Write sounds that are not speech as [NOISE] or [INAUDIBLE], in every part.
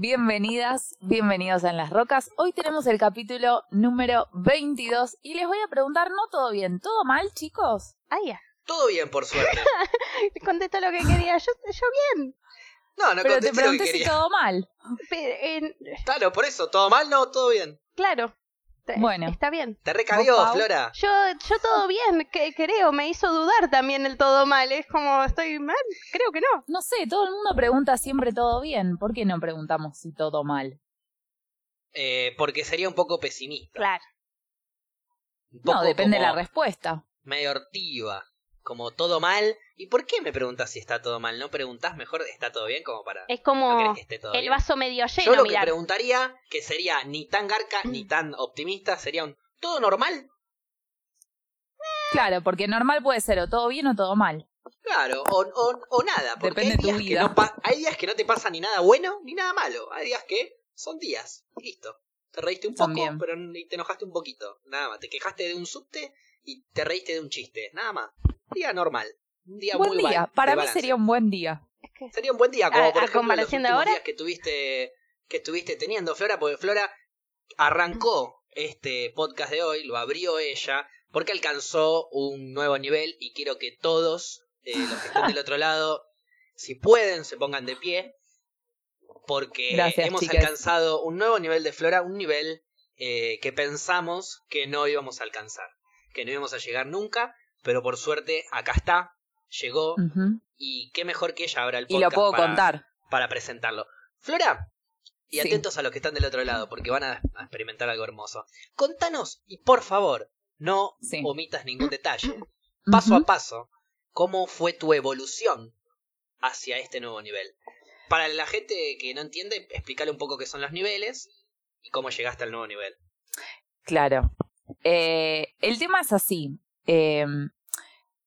bienvenidas, bienvenidos a En las Rocas. Hoy tenemos el capítulo número 22 y les voy a preguntar, ¿no todo bien? ¿Todo mal, chicos? Ah, ya. Todo bien, por suerte. [LAUGHS] Contesta lo que quería. Yo, yo bien. No, no Pero te contesté lo que pregunté si quería. todo mal. Pero, eh, Claro, por eso, todo mal, no, todo bien. claro. Bueno. Está bien. Te recabió. Flora. Yo, yo todo bien, que, creo. Me hizo dudar también el todo mal. Es como, ¿estoy mal? Creo que no. No sé, todo el mundo pregunta siempre todo bien. ¿Por qué no preguntamos si todo mal? Eh, porque sería un poco pesimista. Claro. Poco No, depende de la respuesta. Medio hortiva. Como todo mal. ¿Y por qué me preguntas si está todo mal? ¿No preguntás mejor está todo bien como para... Es ¿No como que esté todo el bien? vaso medio Yo lleno, lo que mirar. preguntaría, que sería ni tan garca ni tan optimista, sería un ¿todo normal? Claro, porque normal puede ser o todo bien o todo mal. Claro, o, o, o nada, porque Depende hay de tu días, que vida. no hay días que no te pasa ni nada bueno ni nada malo. Hay días que son días, y listo. Te reíste un poco, bien. pero te enojaste un poquito, nada más. Te quejaste de un subte y te reíste de un chiste, nada más. Día normal, un día buen muy día. ba- Para mí balance. sería un buen día. Es que- Sería un buen día, como A- por a ejemplo los últimos ahora. días que tuviste que estuviste teniendo Flora, porque Flora arrancó este podcast de hoy, lo abrió ella, porque alcanzó un nuevo nivel y quiero que todos eh, los que estén del otro lado, si pueden, se pongan de pie, porque Gracias, hemos chicas. alcanzado un nuevo nivel de Flora, un nivel eh, que pensamos que no íbamos a alcanzar, que no íbamos a llegar nunca, pero por suerte acá está, llegó, y qué mejor que ella abra el Y podcast lo puedo para, contar. para presentarlo. Flora, y Sí. atentos a los que están del otro lado, porque van a, a experimentar algo hermoso. Contanos, y por favor, no Sí. omitas ningún detalle. Paso a paso, ¿cómo fue tu evolución hacia este nuevo nivel? Para la gente que no entiende, explícale un poco qué son los niveles y cómo llegaste al nuevo nivel. Claro. Eh, el tema es así. Eh,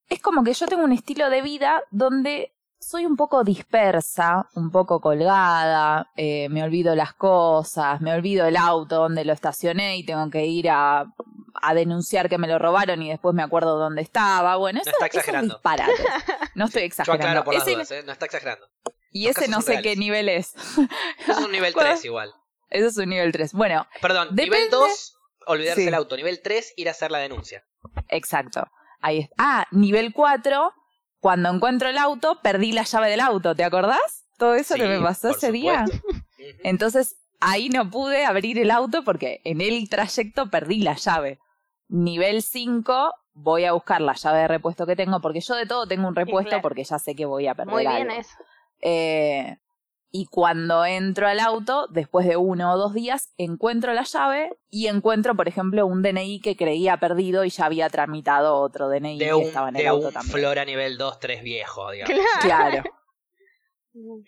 es como que yo tengo un estilo de vida donde soy un poco dispersa, un poco colgada, eh, me olvido las cosas, me olvido el auto donde lo estacioné y tengo que ir a, a denunciar que me lo robaron y después me acuerdo dónde estaba. Bueno, eso, está eso es exagerando. disparate. No [LAUGHS] estoy Yo exagerando. aclaro por las Ese- dudas, ¿eh? no está exagerando. y los ese no sé reales. qué nivel es. Eso es un nivel [LAUGHS] Bueno. 3 igual. Eso es un nivel 3. Bueno, Perdón, Depende- nivel 2, olvidarse Sí. el auto. Nivel 3, ir a hacer la denuncia. Exacto. Ahí está. Ah, nivel 4, cuando encuentro el auto, perdí la llave del auto, ¿te acordás? Todo eso que me pasó ese día. supuesto. [LAUGHS] Entonces, ahí no pude abrir el auto porque en el trayecto perdí la llave. Nivel 5, voy a buscar la llave de repuesto que tengo, porque yo de todo tengo un repuesto claro. porque ya sé que voy a perder Muy bien algo. eso. Eh, y cuando entro al auto, después de uno o dos días, encuentro la llave y encuentro, por ejemplo, un DNI que creía perdido y ya había tramitado otro DNI De que un, estaba en el de auto un también. Flora nivel 2, 3 viejo, digamos. Claro. [LAUGHS]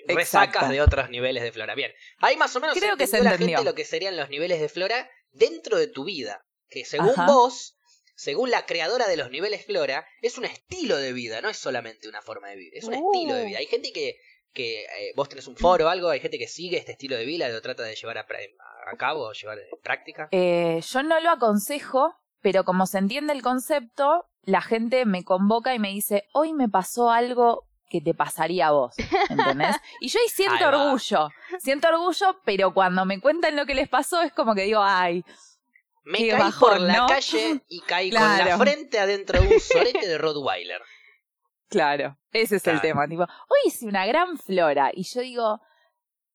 Resacas exacto. de otros niveles de Flora. Bien, ahí más o menos Creo que se la entendió. gente lo que serían los niveles de Flora dentro de tu vida. Que según Ajá. vos, según la creadora de los niveles Flora, es un estilo de vida, no es solamente una forma de vivir, es un Uh. estilo de vida. Hay gente que, que eh, vos tenés un foro o algo, hay gente que sigue este estilo de vida, lo trata de llevar a, a cabo, llevar en práctica. Eh, yo no lo aconsejo, pero como se entiende el concepto, la gente me convoca y me dice, hoy me pasó algo que te pasaría a vos, ¿entendés? [LAUGHS] Y yo ahí siento Ahí orgullo, siento orgullo, pero cuando me cuentan lo que les pasó es como que digo, ay, Me caí bajón, por la ¿no? calle y caí con la frente adentro de un sorete de Rottweiler. Claro, ese es Claro. el tema. Tipo, hoy hice una gran flora y yo digo,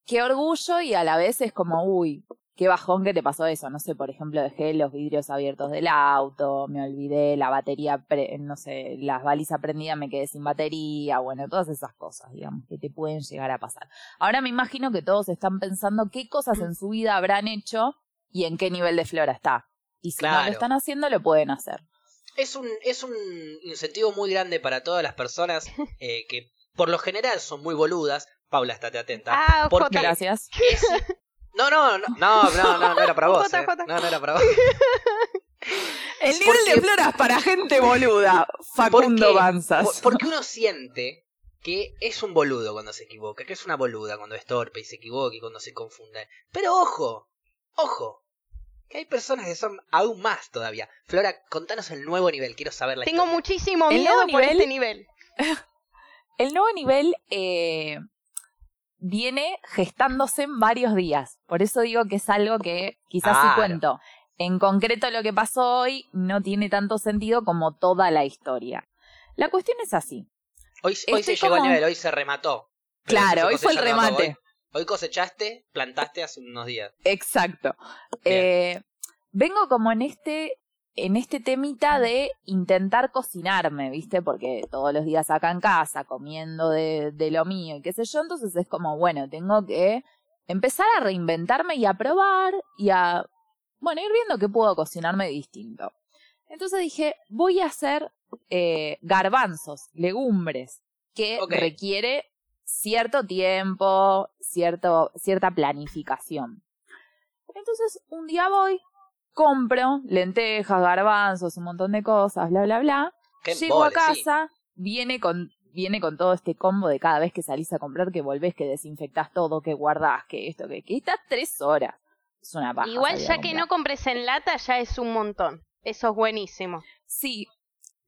qué orgullo y a la vez es como, uy, qué bajón que te pasó eso. No sé, por ejemplo, dejé los vidrios abiertos del auto, me olvidé la batería, pre- no sé, las balizas prendidas, me quedé sin batería, bueno, todas esas cosas, digamos, que te pueden llegar a pasar. Ahora me imagino que todos están pensando qué cosas en su vida habrán hecho y en qué nivel de flora está. Y si no lo están haciendo, lo pueden hacer. Es un, es un incentivo muy grande para todas las personas [LAUGHS] eh, que por lo general son muy boludas. Paula, estate atenta. Ah, ¿Por Jota. qué? Gracias. Es- No, no, no, no, no, no, no era para vos. Eh. No, no era para [LAUGHS] vos. El nivel Porque- de flora es para gente boluda, Facundo Porque- Banzas. por- Porque uno siente que es un boludo cuando se equivoca, que es una boluda cuando es torpe y se equivoca y cuando se confunde. Pero ojo, ojo, que hay personas que son aún más todavía. Flora, contanos el nuevo nivel, quiero saber la Tengo historia. muchísimo El miedo nuevo por nivel- este nivel. [LAUGHS] El nuevo nivel, eh, viene gestándose en varios días. Por eso digo que es algo que quizás sí Claro. cuento. En concreto lo que pasó hoy no tiene tanto sentido como toda la historia. La cuestión es así. Hoy, hoy se llegó al nivel, hoy se remató. Claro, hoy fue el remate. Hoy, hoy cosechaste, plantaste hace unos días. Exacto. Eh, vengo como en este, en este temita de intentar cocinarme, ¿viste? Porque todos los días acá en casa, comiendo de, de lo mío y qué sé yo, entonces es como, bueno, tengo que empezar a reinventarme y a probar y a, bueno, ir viendo que puedo cocinarme distinto. Entonces dije, voy a hacer eh, garbanzos, legumbres, que requiere cierto tiempo, cierto, cierta planificación. Entonces, un día voy, compro lentejas, garbanzos, un montón de cosas, bla, bla, bla. Qué Llego a sí. casa, viene con viene con todo este combo de cada vez que salís a comprar, que volvés, que desinfectás todo, que guardás, que esto, que, que estás tres horas. Es una paja. Igual ya que no compres en lata ya es un montón. Eso es buenísimo. Sí,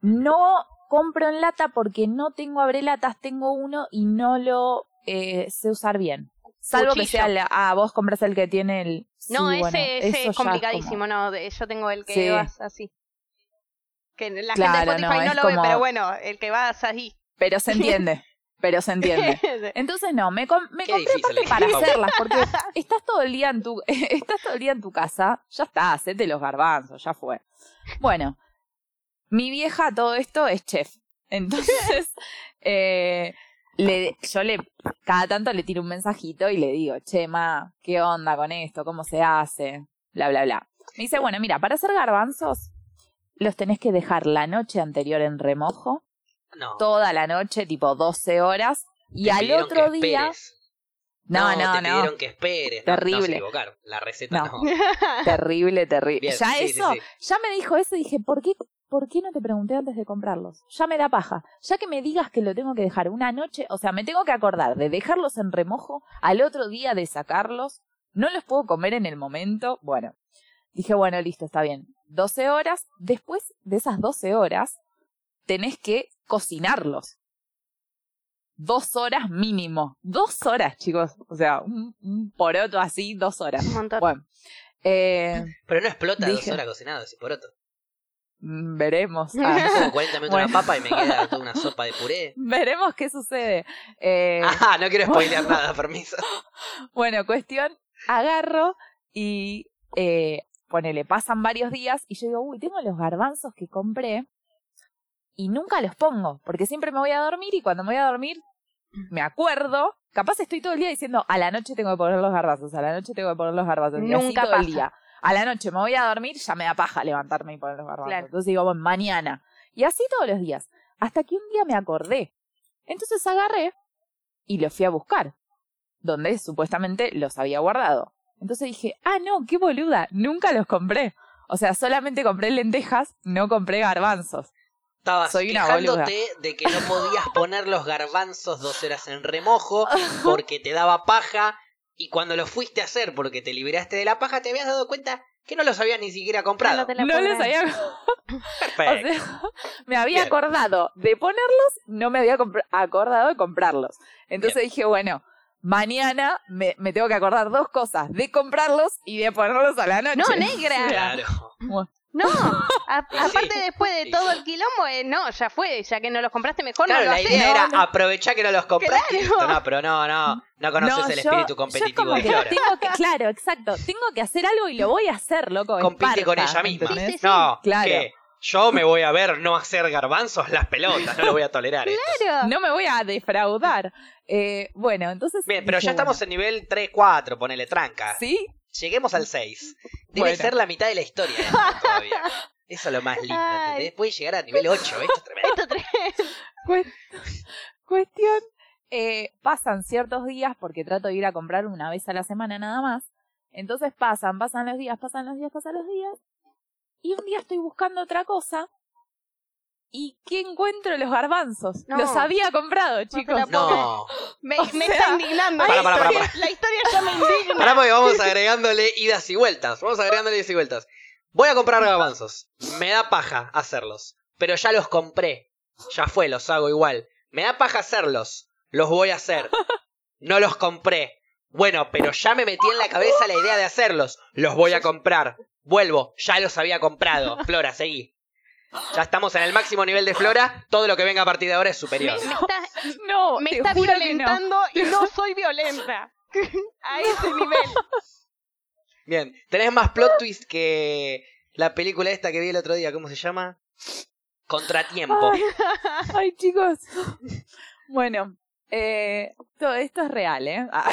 no compro en lata porque no tengo abrelatas, tengo uno y no lo eh, sé usar bien. Salvo que sea la, ah, vos compras el que tiene el sí, No, ese, bueno, es complicadísimo, como- no, de- yo tengo el que Sí. vas así. Que la Claro, gente de Spotify no, no, lo ve, como- pero bueno, el que vas ahí. Pero se entiende, pero se entiende. [LAUGHS] Entonces no, me, com- me compré difícil aparte es, para hacerlas, porque [LAUGHS] estás todo el día en tu, [LAUGHS] estás todo el día en tu casa, ya está, hacete los garbanzos, ya fue. Bueno, mi vieja todo esto es chef. Entonces, [LAUGHS] eh, le, yo le, cada tanto le tiro un mensajito y le digo, che, ma, ¿qué onda con esto? ¿Cómo se hace? Bla, bla, bla. Me dice, bueno, mira, para hacer garbanzos, los tenés que dejar la noche anterior en remojo, No. toda la noche, tipo 12 horas, y te al otro que día... esperes. No, no, te no. pidieron que esperes. No, No, Terrible. se. La receta no. No. [LAUGHS] Terrible, terrible. Bien, ya sí, sí, eso, sí. ya me dijo eso y dije, ¿por qué, ¿por qué no te pregunté antes de comprarlos? Ya me da paja. Ya que me digas que lo tengo que dejar una noche, o sea, me tengo que acordar de dejarlos en remojo, al otro día de sacarlos, no los puedo comer en el momento. Bueno, dije, bueno, listo, está bien. 12 horas, después de esas 12 horas, tenés que cocinarlos. Dos horas mínimo. Dos horas, chicos. O sea, un, un poroto así, dos horas. Un montón. Bueno, eh, Pero no explota dos Dije. horas cocinado ese poroto. Mm, veremos. [LAUGHS] Ah, Como 40 minutos Bueno. una papa y me queda [LAUGHS] toda una sopa de puré. veremos qué sucede. Eh, [LAUGHS] Ah, no quiero spoilear nada, permiso. bueno, cuestión, agarro y eh, ponele, pasan varios días y yo digo, uy, tengo los garbanzos que compré y nunca los pongo, porque siempre me voy a dormir y cuando me voy a dormir me acuerdo, capaz estoy todo el día diciendo, a la noche tengo que poner los garbanzos, a la noche tengo que poner los garbanzos, y así Nunca todo el pasa. día. A la noche me voy a dormir, ya me da paja levantarme y poner los garbanzos. Claro. Entonces digo, bueno, mañana. Y así todos los días. Hasta que un día me acordé. Entonces agarré y los fui a buscar, donde supuestamente los había guardado. Entonces dije, ah, no, qué boluda, nunca los compré. O sea, solamente compré lentejas, no compré garbanzos. Estabas Soy una quejándote de que no podías poner los garbanzos dos horas en remojo [LAUGHS] porque te daba paja y cuando lo fuiste a hacer porque te liberaste de la paja te habías dado cuenta que no los habías ni siquiera comprado. No los había... Perfecto. O sea, me había Bien. acordado de ponerlos, no me había acordado de comprarlos. Entonces dije, bueno, mañana me, me tengo que acordar dos cosas, de comprarlos y de ponerlos a la noche. No, negra. Claro. No, [LAUGHS] a- aparte después de todo el quilombo, eh, no, ya fue, ya que no los compraste mejor Claro, no lo la idea No, era no. aprovechar que no los compraste. Claro. No, pero no, no. No conoces No, el yo- espíritu yo competitivo como de que Flora. Tengo que, claro, exacto. Tengo que hacer algo y lo voy a hacer, loco. Compite con ella misma. ¿entendés? Sí, sí, sí. No, Claro. que yo me voy a ver no hacer garbanzos las pelotas. No lo voy a tolerar. esto. Claro. No me voy a defraudar. Eh, bueno, entonces. Bien, pero ya estamos en nivel 3, 4, ponele tranca. ¿Sí? Lleguemos al 6. Debe Bueno. ser la mitad de la historia esto [LAUGHS] todavía. Eso es lo más lindo. ¿entendés? Puede llegar a nivel 8, esto es tremendo. Esto tres. Cuest- Cuestión, eh, pasan ciertos días porque trato de ir a comprar una vez a la semana nada más. Entonces pasan, pasan los días, pasan los días, pasan los días. Y un día estoy buscando otra cosa. ¿Y qué encuentro? Los garbanzos. No. Los había comprado, chicos. No. Me, [LAUGHS] O me sea, está indignando. Para, la, para, para, historia, la historia ya me indigna. Ahora porque vamos agregándole idas y vueltas. Vamos agregándole idas y vueltas. Voy a comprar garbanzos. Me da paja hacerlos. Pero ya los compré. Ya fue, los hago igual. Me da paja hacerlos. Los voy a hacer. No los compré. Bueno, pero ya me metí en la cabeza la idea de hacerlos. Los voy a comprar. Vuelvo, ya los había comprado. Flora, seguí. Ya estamos en el máximo nivel de Flora. Todo lo que venga a partir de ahora es superior. me está, No, me está no. violentando y no soy violenta. [LAUGHS] A ese nivel. Bien, tenés más plot twist que la película esta que vi el otro día. ¿Cómo se llama? Contratiempo. Ay, [LAUGHS] ay, chicos. Bueno, eh, todo esto es real, ¿eh? [LAUGHS] Ah,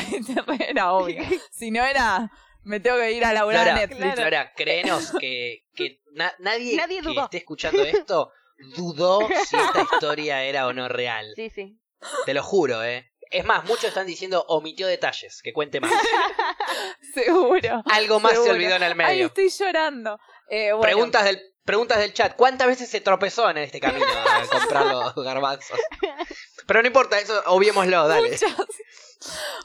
era obvio. Si no era, me tengo que ir a laburar Flora, a Netflix. Flora, créenos que, que na- nadie, Nadie que esté escuchando esto dudó si esta [LAUGHS] historia era o no real. Sí, sí. Te lo juro, ¿eh? Es más, muchos están diciendo omitió detalles, que cuente más. [LAUGHS] Seguro. Algo más se olvidó en el Ay, medio. estoy llorando. Eh, bueno, Preguntas del preguntas del chat. ¿Cuántas veces se tropezó en este camino a [LAUGHS] comprar los garbanzos? Pero no importa, eso obviémoslo, dale. muchas.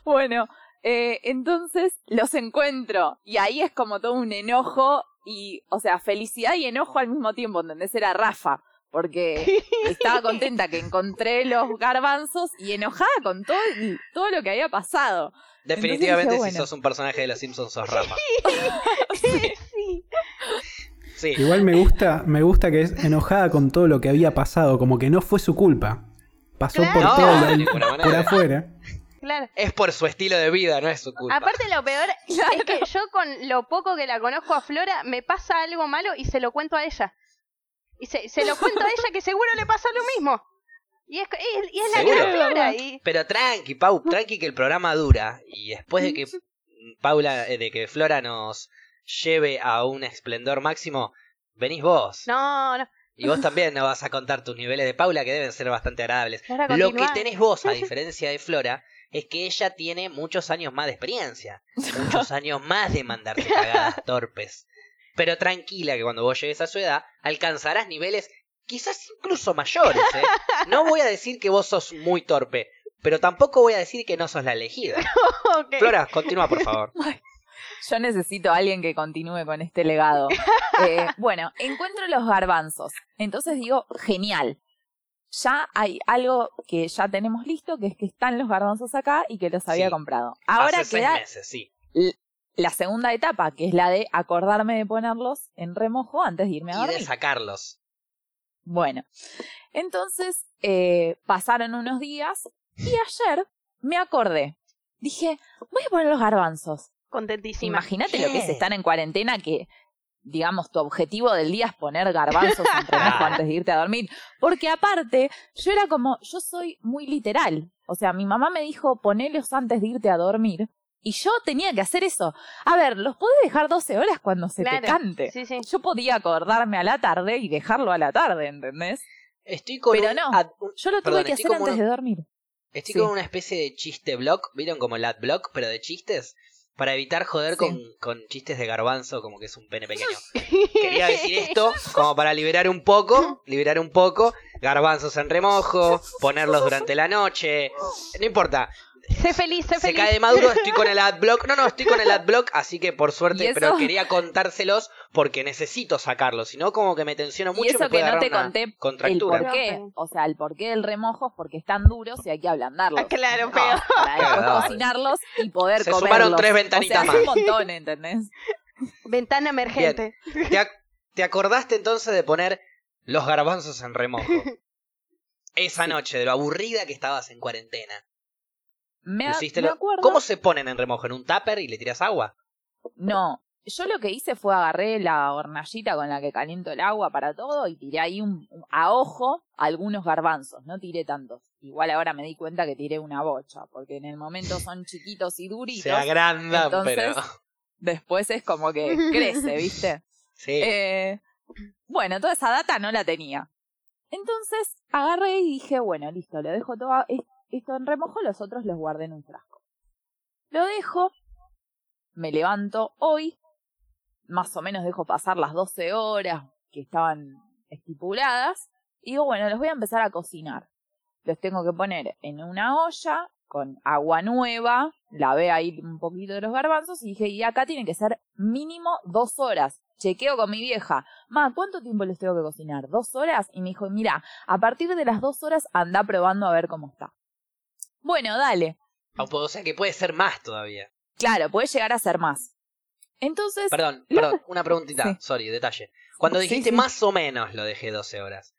Bueno, eh, entonces los encuentro y ahí es como todo un enojo y, o sea, felicidad y enojo al mismo tiempo, ¿entendés? Era Rafa, porque [LAUGHS] estaba contenta que encontré los garbanzos y enojada con todo, el- todo lo que había pasado. Definitivamente, si sos un personaje de los Simpsons, sos Rafa. [LAUGHS] Sí. Sí. Igual me gusta, me gusta que es enojada con todo lo que había pasado, como que no fue su culpa. Pasó por Claro. todo No, el- por afuera. Claro. Es por su estilo de vida, no es su culpa. Aparte lo peor [LAUGHS] es que yo con lo poco que la conozco a Flora me pasa algo malo y se lo cuento a ella. Y se, se lo [LAUGHS] cuento a ella que seguro le pasa lo mismo. Y es, es- y es la gran Flora. Y, Pero tranqui, Pau, tranqui que el programa dura. Y después de que Paula, eh, de que Flora nos lleve a un esplendor máximo, venís vos. no, no. Y vos también nos vas a contar tus niveles de Paula que deben ser bastante agradables. Lo que tenés vos, a [LAUGHS] diferencia de Flora, es que ella tiene muchos años más de experiencia. [LAUGHS] Muchos años más de mandarte cagadas [LAUGHS] torpes. Pero tranquila que cuando vos llegues a su edad, alcanzarás niveles quizás incluso mayores, ¿eh? No voy a decir que vos sos muy torpe, pero tampoco voy a decir que no sos la elegida. [LAUGHS] Flora, continúa por favor. Yo necesito a alguien que continúe con este legado. Eh, bueno, encuentro los garbanzos. Entonces digo, genial. Ya hay algo que ya tenemos listo, que es que están los garbanzos acá y que los había Sí. comprado. Ahora Hace seis queda meses, sí. la segunda etapa, que es la de acordarme de ponerlos en remojo antes de irme a Y de dormir. sacarlos. Bueno, entonces eh, pasaron unos días y ayer me acordé. Dije, voy a poner los garbanzos. Contentísima. Imagínate lo que es estar en cuarentena que, digamos, tu objetivo del día es poner garbanzos en remojo Claro. antes de irte a dormir. Porque aparte, yo era como, yo soy muy literal. O sea, mi mamá me dijo, ponelos antes de irte a dormir. Y yo tenía que hacer eso. A ver, los podés dejar 12 horas cuando se te cante. Sí, sí. Yo podía acordarme a la tarde y dejarlo a la tarde, ¿entendés? Estoy con Pero un no. ad- un- Yo lo Perdón, tuve que estoy hacer antes de dormir. Estoy Sí. con una especie de chiste block, ¿vieron como el ad block, pero de chistes? Para evitar joder Sí. con, con chistes de garbanzo, como que es un pene pequeño. [LAUGHS] Quería decir esto como para liberar un poco, liberar un poco, garbanzos en remojo, ponerlos durante la noche, no importa, Sé feliz, sé se feliz. cae de maduro, estoy con el [LAUGHS] adblock, no, no, estoy con el adblock, así que por ¿Y suerte, pero quería contárselos porque necesito sacarlos, si no como que me tensiono mucho Y eso me puede que no te conté el contractura. por qué. O sea, el porqué del remojo es porque están duros y hay que ablandarlos. Ah, claro, No, pero- Para [LAUGHS] después cocinarlos y poder Se comerlos. sumaron tres ventanitas o sea, más. Un montón, ¿entendés? [LAUGHS] Ventana emergente. ¿Te, ac- te acordaste entonces de poner los garbanzos en remojo? Esa noche, de lo aburrida que estabas en cuarentena. Me, a- Pusiste me lo- acuerdo. ¿Cómo se ponen en remojo? ¿En un tupper y le tiras agua? No, yo lo que hice fue agarré la hornallita con la que caliento el agua para todo y tiré ahí un, a ojo algunos garbanzos, no tiré tantos. Igual ahora me di cuenta que tiré una bocha, porque en el momento son chiquitos y duritos. Se agrandan, entonces- pero... Después es como que [LAUGHS] crece, ¿viste? Sí. Eh, bueno, toda esa data no la tenía. Entonces agarré y dije, bueno, listo, lo dejo todo esto en remojo, los otros los guardé en un frasco. Lo dejo, me levanto hoy, más o menos dejo pasar las 12 horas que estaban estipuladas, y digo, bueno, los voy a empezar a cocinar. Los tengo que poner en una olla con agua nueva, lavé ahí un poquito de los garbanzos y dije, y acá tiene que ser mínimo dos horas. Chequeo con mi vieja, ma, ¿cuánto tiempo les tengo que cocinar? ¿Dos horas? Y me dijo, mira, a partir de las dos horas anda probando a ver cómo está. Bueno, dale. O sea que puede ser más todavía. Claro, puede llegar a ser más. Entonces, Perdón, perdón, una preguntita, Sí. sorry, detalle. Cuando dijiste sí. más o menos lo dejé 12 horas.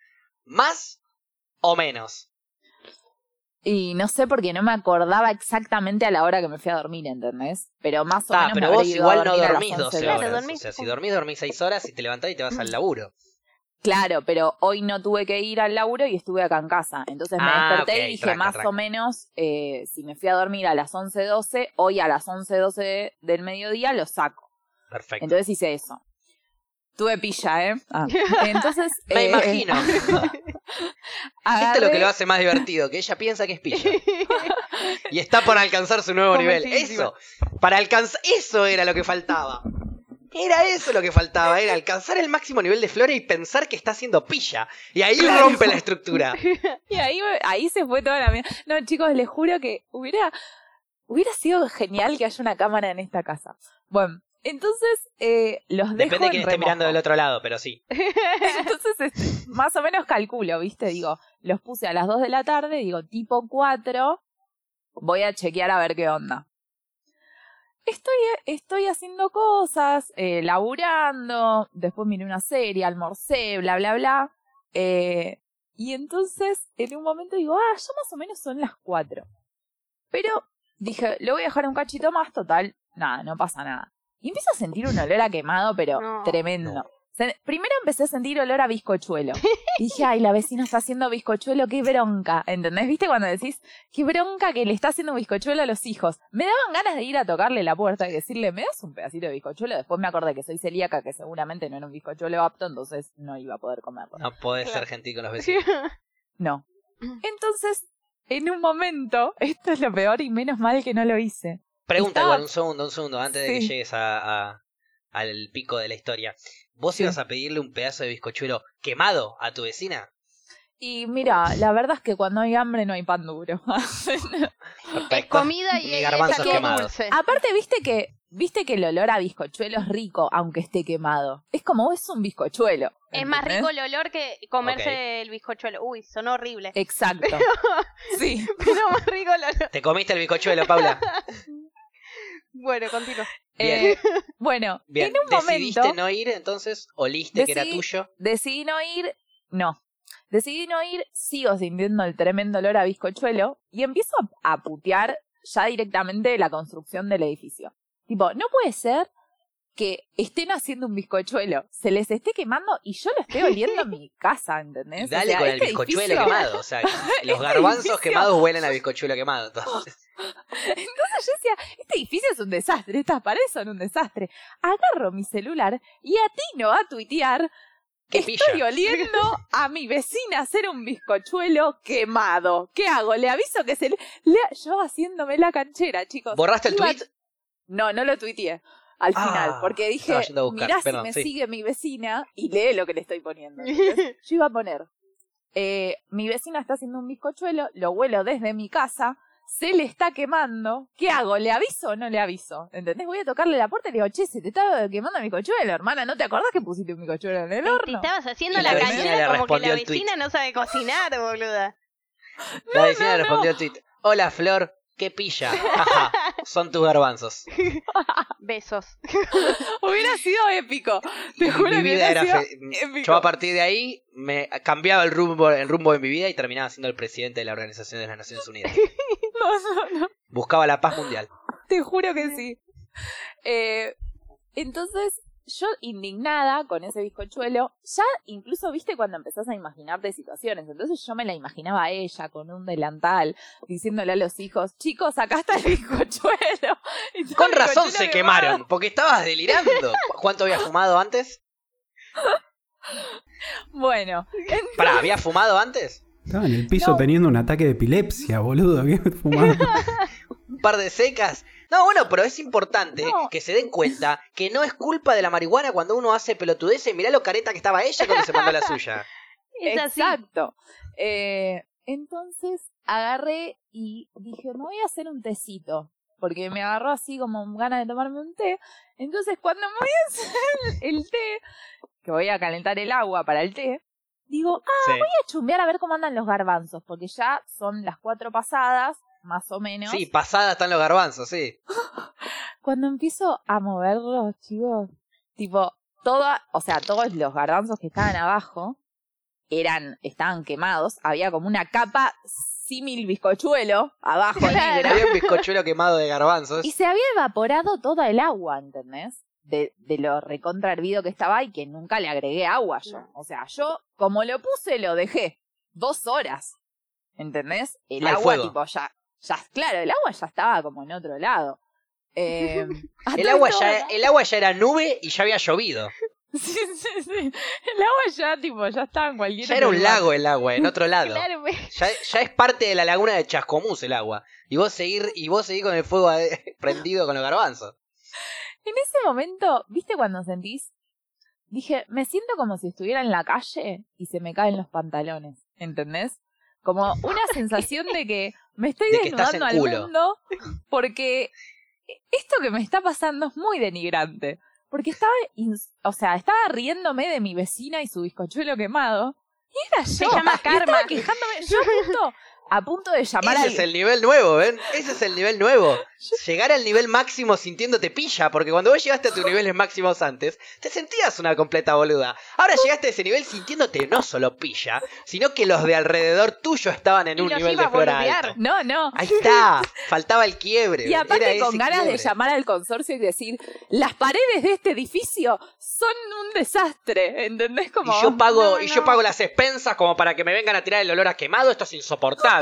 ¿Más o menos? y no sé porque no me acordaba exactamente a la hora que me fui a dormir, ¿entendés? Pero más o Ah, menos me pero vos igual no dormís 11 12 de Claro, horas. dormís O sea, si dormís, dormís 6 horas y te levantás y te vas al [CLEARS THROAT] laburo. Claro, pero hoy no tuve que ir al laburo y estuve acá en casa. Entonces me Ah, desperté y dije, traca, más traca. o menos, eh, si me fui a dormir a las 11.12, hoy a las 11.12 del mediodía lo saco. Perfecto. Entonces hice eso. Tuve pilla, ¿eh? Ah. [LAUGHS] Entonces... [LAUGHS] Me eh, imagino. [LAUGHS] Esto es lo que lo hace más divertido, que ella piensa que es pilla. Y está por alcanzar su nuevo nivel. Eso, para alcanzar, eso era lo que faltaba. Era eso lo que faltaba, era [LAUGHS] alcanzar el máximo nivel de Flora y pensar que está haciendo pilla. Y ahí Claro. rompe la estructura. [LAUGHS] Y ahí, ahí se fue toda la mierda. No, chicos, les juro que hubiera, hubiera sido genial que haya una cámara en esta casa. Bueno, entonces eh, los dejo Depende de quién esté mirando del otro lado, pero sí. [LAUGHS] Entonces, más o menos calculo, ¿viste? Digo, los puse a las 2 de la tarde, digo, tipo 4, voy a chequear a ver qué onda. Estoy, estoy haciendo cosas, eh, laburando, después miré una serie, almorcé, bla, bla, bla. eh, y entonces, en un momento digo, ah, ya más o menos son las 4. Pero dije, lo voy a dejar un cachito más, total, nada, no pasa nada. Y empiezo a sentir un olor a quemado, pero No. tremendo. No. Se- primero empecé a sentir olor a bizcochuelo. [LAUGHS] Dije, ay, la vecina está haciendo bizcochuelo, qué bronca. ¿Entendés? ¿Viste cuando decís, qué bronca que le está haciendo bizcochuelo a los hijos? Me daban ganas de ir a tocarle la puerta y decirle, ¿me das un pedacito de bizcochuelo? Después me acordé que soy celíaca, que seguramente no era un bizcochuelo apto, entonces no iba a poder comerlo. No podés Claro. ser gentil con los vecinos. [LAUGHS] No. Entonces, en un momento, esto es lo peor y menos mal que no lo hice. Pregunta Estaba- igual, un segundo, un segundo, antes de que llegues a, a- al pico de la historia. ¿Vos Sí. ibas a pedirle un pedazo de bizcochuelo quemado a tu vecina? Y mira, la verdad es que cuando hay hambre no hay pan duro. [LAUGHS] Es comida y es garbanzos quemados. dulce. Aparte, viste que, viste que el olor a bizcochuelo es rico, aunque esté quemado. Es como es un bizcochuelo. Es más rico el olor que comerse el bizcochuelo. Uy, sonó horrible. Exacto. [LAUGHS] Sí. [LAUGHS] Pero más rico el olor. ¿Te comiste el bizcochuelo, Paula? Bueno, continúo. Eh, [LAUGHS] bueno, Bien. en un ¿Decidiste momento no ir entonces? ¿Oliste que era Decidí- tuyo? decidí no ir, no. Decidí no ir, sigo sintiendo el tremendo olor a bizcochuelo y empiezo a putear ya directamente la construcción del edificio. Tipo, no puede ser que estén haciendo un bizcochuelo, se les esté quemando y yo lo estoy oliendo en [LAUGHS] mi casa, ¿entendés? O Dale sea, con el este bizcochuelo edificio- [LAUGHS] quemado. O sea, los garbanzos quemados huelen a bizcochuelo quemado. entonces. Entonces yo decía, este edificio es un desastre, estas paredes son un desastre. Agarro mi celular y atino a tuitear, ¡Qué estoy oliendo a mi vecina hacer un bizcochuelo quemado. ¿Qué hago? Le aviso que se le... le- Yo haciéndome la canchera, chicos. ¿Borraste el Iba- tweet? No, no lo tuiteé al Ah, final, porque dije, estaba buscar, mirá perdón, si me sí. sigue mi vecina y lee lo que le estoy poniendo. [LAUGHS] Yo iba a poner, eh, mi vecina está haciendo un bizcochuelo, lo huelo desde mi casa, se le está quemando, ¿qué hago? ¿Le aviso o no le aviso? ¿Entendés? Voy a tocarle la puerta y le digo, che, se te está quemando el bizcochuelo, hermana, ¿no te acordás que pusiste un bizcochuelo en el Te horno? estabas haciendo Y la, la canchera como que la vecina no sabe cocinar, boluda. La vecina no, respondió el tweet. Hola, Flor. ¡Qué pilla! [LAUGHS] Ajá, son tus garbanzos. [LAUGHS] Besos. [LAUGHS] Hubiera sido épico. Te juro mi que vida era sido épico. Yo a partir de ahí me cambiaba el rumbo, el rumbo de mi vida y terminaba siendo el presidente de la Organización de las Naciones Unidas. No, no, no. Buscaba la paz mundial. Te juro que sí. Eh, entonces, yo indignada con ese bizcochuelo, ya incluso viste cuando empezás a imaginarte situaciones. Entonces yo me la imaginaba a ella con un delantal, diciéndole a los hijos, chicos, acá está el bizcochuelo. [LAUGHS] Y Con el razón se quemado. quemaron, porque estabas delirando. ¿Cu- [LAUGHS] ¿Cuánto había fumado antes? Bueno, Pará, ¿había fumado antes? Estaba en el piso No. teniendo un ataque de epilepsia, boludo. ¿Qué fumando? [LAUGHS] ¿Un par de secas? No, bueno, pero es importante No. que se den cuenta que no es culpa de la marihuana cuando uno hace pelotudeces. Mirá lo careta que estaba ella cuando se mandó la suya. [LAUGHS] Es así. Exacto. Eh, entonces agarré y dije, me voy a hacer un tecito. Porque me agarró así como ganas de tomarme un té. Entonces cuando me voy a hacer el, el té, que voy a calentar el agua para el té, digo, ah, Sí. voy a chumbear a ver cómo andan los garbanzos. Porque ya son las cuatro pasadas, más o menos. Sí, pasada están los garbanzos, sí. [LAUGHS] Cuando empiezo a moverlos, chicos, tipo, toda, o sea, todos los garbanzos que estaban abajo eran, estaban quemados, había como una capa símil bizcochuelo abajo negra. Había un bizcochuelo quemado de garbanzos. Y se había evaporado toda el agua, ¿entendés? De, de lo recontra hervido que estaba y que nunca le agregué agua yo. O sea, yo, como lo puse, lo dejé. Dos horas. ¿Entendés? El Al agua, fuego. tipo, ya, ya, claro, el agua ya estaba como en otro lado. Eh, [LAUGHS] a El agua, ya, el agua ya era nube y ya había llovido. [LAUGHS] Sí, sí, sí. El agua ya, tipo, ya estaba en cualquier Ya era un lago el agua, en otro lado. Claro, me- Ya, ya es parte de la laguna de Chascomús el agua. Y vos seguir, y vos seguir con el fuego [LAUGHS] prendido con los garbanzos. En ese momento, ¿viste cuando sentís? Dije, me siento como si estuviera en la calle y se me caen los pantalones, ¿entendés? Como una sensación de que me estoy De desnudando al culo. mundo porque esto que me está pasando es muy denigrante. Porque estaba, o sea, estaba riéndome de mi vecina y su bizcochuelo quemado. Y era yo. Se llama y estaba karma. quejándome. Yo a punto, a punto de llamar Ese al... es el nivel nuevo, ¿ven? Ese es el nivel nuevo. [LAUGHS] Llegar al nivel máximo sintiéndote pilla, porque cuando vos llegaste a tus niveles máximos antes, te sentías una completa boluda. Ahora llegaste a ese nivel sintiéndote no solo pilla, sino que los de alrededor tuyo estaban en Y un los nivel iba de flora. No, no. Ahí está, faltaba el quiebre. Y aparte con ganas de llamar al consorcio y decir, las paredes de este edificio son un desastre, ¿entendés? Como, Y yo pago, No, y no. yo pago las expensas como para que me vengan a tirar el olor a quemado, esto es insoportable.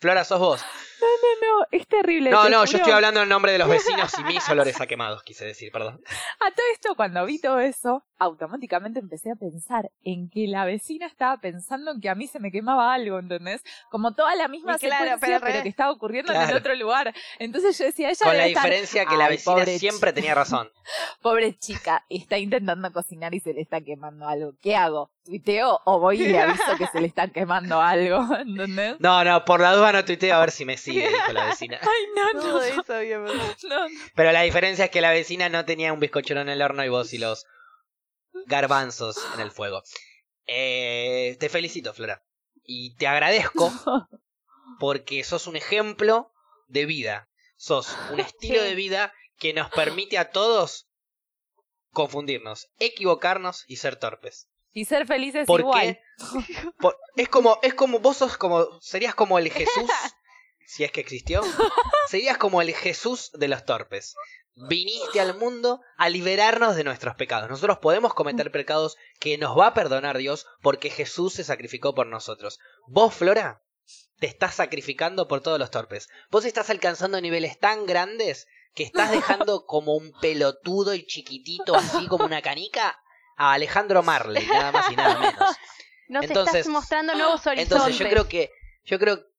Flora, sos vos. No, es terrible. No, te no, yo estoy hablando en nombre de los vecinos y mis [LAUGHS] olores a quemados, quise decir, perdón. A todo esto, cuando vi todo eso, automáticamente empecé a pensar en que la vecina estaba pensando en que a mí se me quemaba algo, ¿entendés? Como toda la misma claro, secuencia, pero que estaba ocurriendo en Claro. el otro lugar. Entonces yo decía, ella Con la estar- diferencia que la vecina siempre tenía razón. [LAUGHS] Pobre chica, está intentando cocinar y se le está quemando algo. ¿Qué hago? ¿Tuiteo o voy y le aviso que se le está quemando algo? [LAUGHS] ¿Entendés? No, no, por la duda no tuiteo a ver si me sigue, dijo la vecina. [LAUGHS] Ay, no, no, Todo eso había pasado. [LAUGHS] no. Pero la diferencia es que la vecina no tenía un bizcochero en el horno y vos y los garbanzos en el fuego. Eh, te felicito, Flora. Y te agradezco [LAUGHS] porque sos un ejemplo de vida. Sos un estilo de vida que nos permite a todos confundirnos, equivocarnos y ser torpes. Y ser felices ¿Por igual. qué? Por- es como, es como, vos sos como, serías como el Jesús, si es que existió, [LAUGHS] serías como el Jesús de los torpes. Viniste al mundo a liberarnos de nuestros pecados. Nosotros podemos cometer pecados que nos va a perdonar Dios porque Jesús se sacrificó por nosotros. Vos, Flora, te estás sacrificando por todos los torpes. Vos estás alcanzando niveles tan grandes que estás [LAUGHS] dejando como un pelotudo y chiquitito, así como una canica, a Alejandro Marley, nada más y nada menos. Nos Entonces- estás mostrando nuevos horizontes. Entonces yo creo que yo creo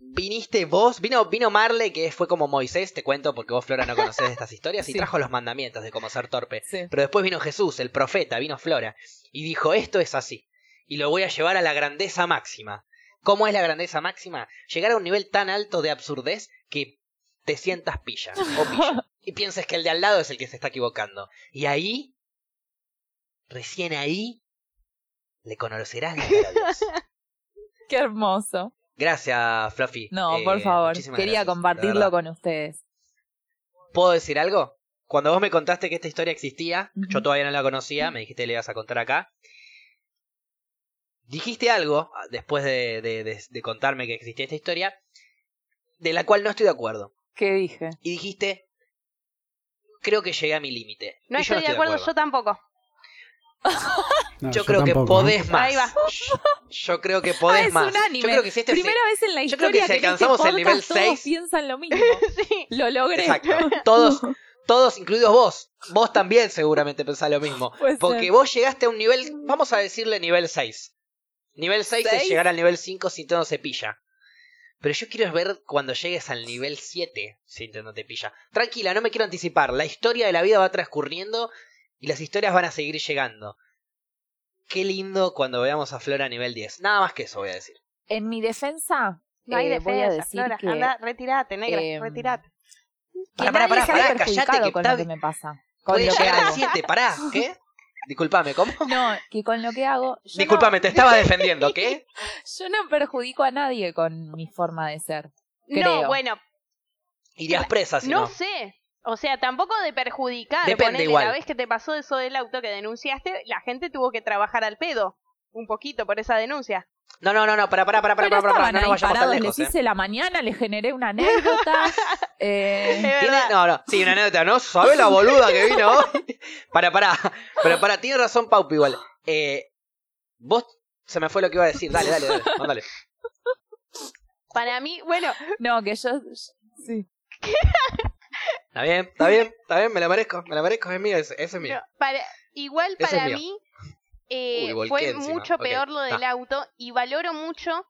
viniste vos, vino vino Marley que fue como Moisés, te cuento porque vos Flora no conocés de estas historias y trajo los mandamientos de cómo ser torpe. Sí. Pero después vino Jesús, el profeta, vino Flora y dijo, "Esto es así y lo voy a llevar a la grandeza máxima." ¿Cómo es la grandeza máxima? Llegar a un nivel tan alto de absurdez que te sientas pilla o pillo [LAUGHS] y pienses que el de al lado es el que se está equivocando. Y ahí recién ahí le conocerás la. [LAUGHS] Qué hermoso. Gracias, Fluffy. No, Eh, por favor. muchísimas Quería gracias, de compartirlo con ustedes. ¿Puedo decir algo? Cuando vos me contaste que esta historia existía, yo todavía no la conocía, me dijiste que le ibas a contar acá. Dijiste algo, ah, después de, de- de- de contarme que existía esta historia, de la cual no estoy de acuerdo. ¿Qué dije? Y dijiste, creo que llegué a mi límite. No Y yo estoy de acuerdo, yo tampoco. [LAUGHS] No, Yo, creo que tampoco, ¿eh? podés más. Ahí va. Yo, creo que Ah, podés es más. un anime. Yo creo que si este Primera vez en la yo creo historia que si este alcanzamos el nivel podcast todos 6 piensan lo mismo. [LAUGHS] sí. Lo logré. Exacto. Todos, todos, incluidos vos. Vos también seguramente pensás lo mismo. Porque ser. vos llegaste a un nivel, vamos a decirle nivel 6. Nivel 6 es ¿Seis? llegar al nivel 5 sintiéndose pilla. Pero yo quiero ver cuando llegues al nivel 7 sintiéndote pilla. Tranquila, no me quiero anticipar. La historia de la vida va transcurriendo y las historias van a seguir llegando. Qué lindo cuando veamos a Flora a nivel 10. Nada más que eso voy a decir. En mi defensa, No hay eh, voy a defensa, decir Flora. que, Anda, retirate, negra, em, retirate. que Pará, pará, pará, pará, callate, que con está- lo que me pasa. Con Puede lo que hago. 7, pará. ¿Qué? Disculpame, ¿cómo? [LAUGHS] No, que con lo que hago. Yo Disculpame, te estaba defendiendo, ¿qué? [LAUGHS] Yo no perjudico a nadie con mi forma de ser. Creo. No, bueno, Irías presa si no, no. sé. O sea, tampoco de perjudicar. Depende Ponele, igual. La vez que te pasó eso del auto que denunciaste, la gente tuvo que trabajar al pedo. Un poquito por esa denuncia. No, no, no, no, para, para, para, para, para, para, no nos vayamos tan lejos. les ¿eh? hice la mañana, les generé una anécdota. [LAUGHS] eh, Tiene-. No, no, sí, una anécdota, ¿no? ¿Sabés la boluda que vino hoy? [LAUGHS] Para, para, pero para, tiene razón Paupi igual. Eh, vos, se me fue lo que iba a decir, dale, dale, dale, [LAUGHS] mándale. Para mí, bueno, no, que yo... Sí. Está bien, está bien, está bien, me la merezco, me la merezco, es mío, ese, ese es mío. no, para, igual Ese para mí eh, Uy, fue encima. mucho peor lo del auto y valoro mucho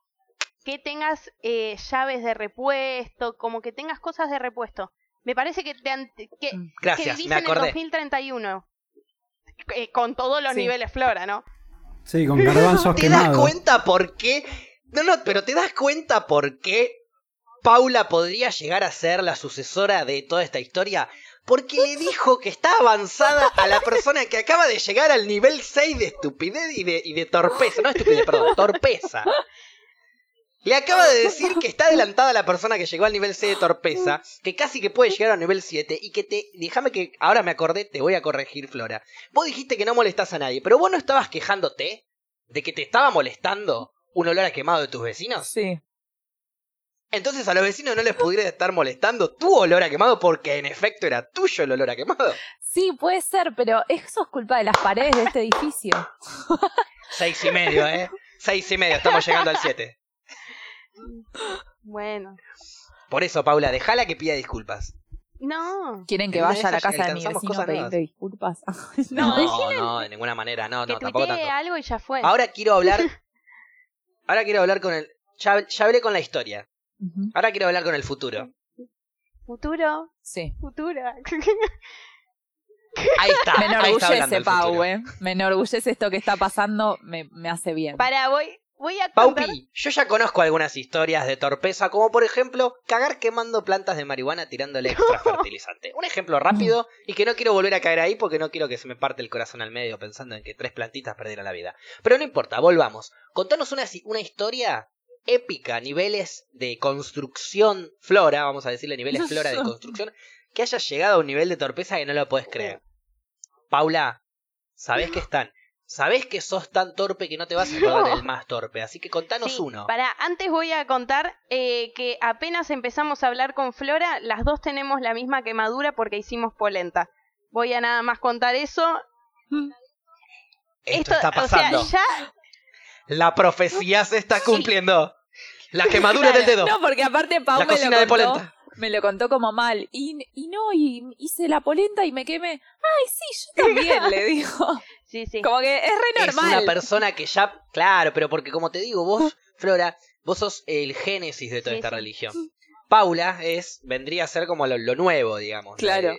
que tengas eh, llaves de repuesto, como que tengas cosas de repuesto. Me parece que, te an- que, que Gracias, me en el acordé. 2031. eh, con todos los Sí. niveles flora, ¿no? Sí, con garbanzos ¿Te das quemados. cuenta por qué? No, no, pero ¿te das cuenta por qué Paula podría llegar a ser la sucesora de toda esta historia? Porque le dijo que está avanzada a la persona que acaba de llegar al nivel 6 de estupidez y de, y de torpeza. No estupidez, perdón, torpeza. Le acaba de decir que está adelantada la persona que llegó al nivel 6 de torpeza, que casi que puede llegar al nivel 7 y que te... Déjame que... Ahora me acordé, te voy a corregir, Flora. Vos dijiste que no molestás a nadie, pero vos no estabas quejándote de que te estaba molestando un olor a quemado de tus vecinos. Sí. Entonces a los vecinos no les pudiera estar molestando tu olor a quemado porque en efecto era tuyo el olor a quemado. Sí, puede ser, pero eso es culpa de las paredes de este edificio. Seis y medio, ¿eh? Seis y medio, estamos llegando al 7. Bueno. Por eso, Paula, dejala que pida disculpas. No. ¿Quieren que vaya a la casa de mi vecino pedirle disculpas? [LAUGHS] No, No, no, de ninguna manera, no, que no, tampoco tanto. algo y ya fue. Ahora quiero hablar. Ahora quiero hablar con el. Ya, ya hablé con la historia. Ahora quiero hablar con el futuro. Futuro, Sí. futuro. Ahí está. Me enorgullece, Pau, eh. Me enorgullece esto que está pasando, me, me hace bien. Para, voy, voy a contar. Paupi, yo ya conozco algunas historias de torpeza, como por ejemplo, cagar quemando plantas de marihuana tirándole extra [LAUGHS] fertilizante. Un ejemplo rápido y que no quiero volver a caer ahí porque no quiero que se me parte el corazón al medio pensando en que tres plantitas perdieron la vida. Pero no importa, volvamos. Contanos una, una historia épica, niveles de construcción flora, vamos a decirle niveles flora de construcción, que haya llegado a un nivel de torpeza que no lo puedes creer. Paula, sabés que están. Sabés que sos tan torpe que no te vas a acordar [LAUGHS] No. del más torpe, así que contanos Sí, uno. Para, antes voy a contar eh, que apenas empezamos a hablar con Flora, las dos tenemos la misma quemadura porque hicimos polenta. Voy a nada más contar eso. Esto, está o pasando. sea, ya La profecía se está cumpliendo. La quemadura Claro, del dedo. No, porque aparte Pau La me cocina lo de contó, polenta. me lo contó como mal. Y, y no, y hice la polenta y me quemé. Ay, sí, yo [LAUGHS] también, le dijo. Sí, sí. Como que es re Es normal. una persona que ya. Claro, pero porque como te digo, vos, Flora, vos sos el génesis de toda Sí, esta sí. religión. Paula es. vendría a ser como lo, lo nuevo, digamos. Claro.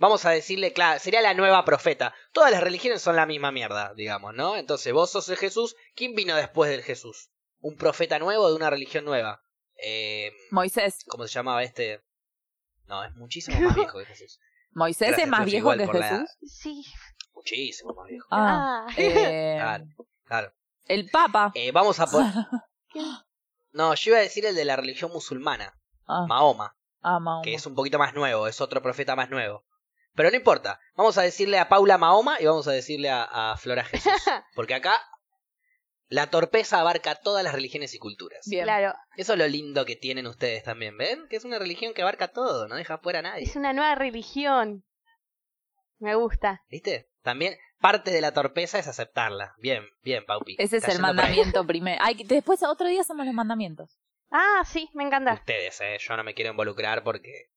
Vamos a decirle, claro, sería la nueva profeta. Todas las religiones son la misma mierda, digamos, ¿no? Entonces, vos sos el Jesús. ¿Quién vino después del Jesús? ¿Un profeta nuevo de una religión nueva? Eh, Moisés. ¿Cómo se llamaba este? No, es muchísimo más viejo que Jesús. [LAUGHS] Moisés Gracias, es más viejo que la. Jesús. Sí. Muchísimo más viejo. Ah, Ah. eh, [LAUGHS] Claro, claro. el Papa. Eh, vamos a poner. [LAUGHS] No, yo iba a decir el de la religión musulmana, Ah, Mahoma, ah, Mahoma. que es un poquito más nuevo, es otro profeta más nuevo. Pero no importa, vamos a decirle a Paula Mahoma y vamos a decirle a, a Flora Jesús. [LAUGHS] Porque acá la torpeza abarca todas las religiones y culturas. Bien. Claro. Eso es lo lindo que tienen ustedes también, ¿ven? Que es una religión que abarca todo, no deja fuera a nadie. Es una nueva religión. Me gusta. ¿Viste? También parte de la torpeza es aceptarla. Bien, bien, Paupi. Ese es el mandamiento primero. Ay, después otro día hacemos los mandamientos. Ah, sí, me encanta. Ustedes, eh, yo no me quiero involucrar porque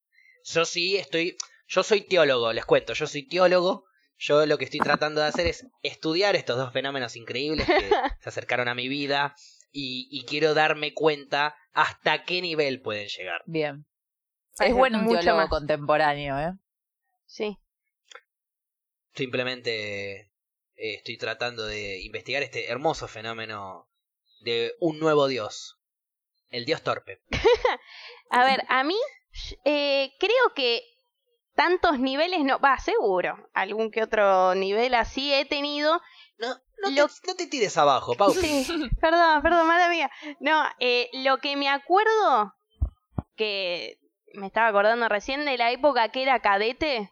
yo sí estoy, yo soy teólogo, les cuento, yo soy teólogo. Yo lo que estoy tratando de hacer es estudiar estos dos fenómenos increíbles que [LAUGHS] se acercaron a mi vida y, y quiero darme cuenta hasta qué nivel pueden llegar. Bien. Es bueno un mucho teólogo más. contemporáneo, ¿eh? Sí. Simplemente eh, estoy tratando de investigar este hermoso fenómeno de un nuevo dios, el dios torpe. [LAUGHS] A ver, a mí eh, creo que tantos niveles no. Va, seguro. Algún que otro nivel así he tenido. No, no, Lo- te, no te tires abajo, Pau. Sí, perdón, perdón, mala mía. No, eh, lo que me acuerdo que me estaba acordando recién de la época que era cadete,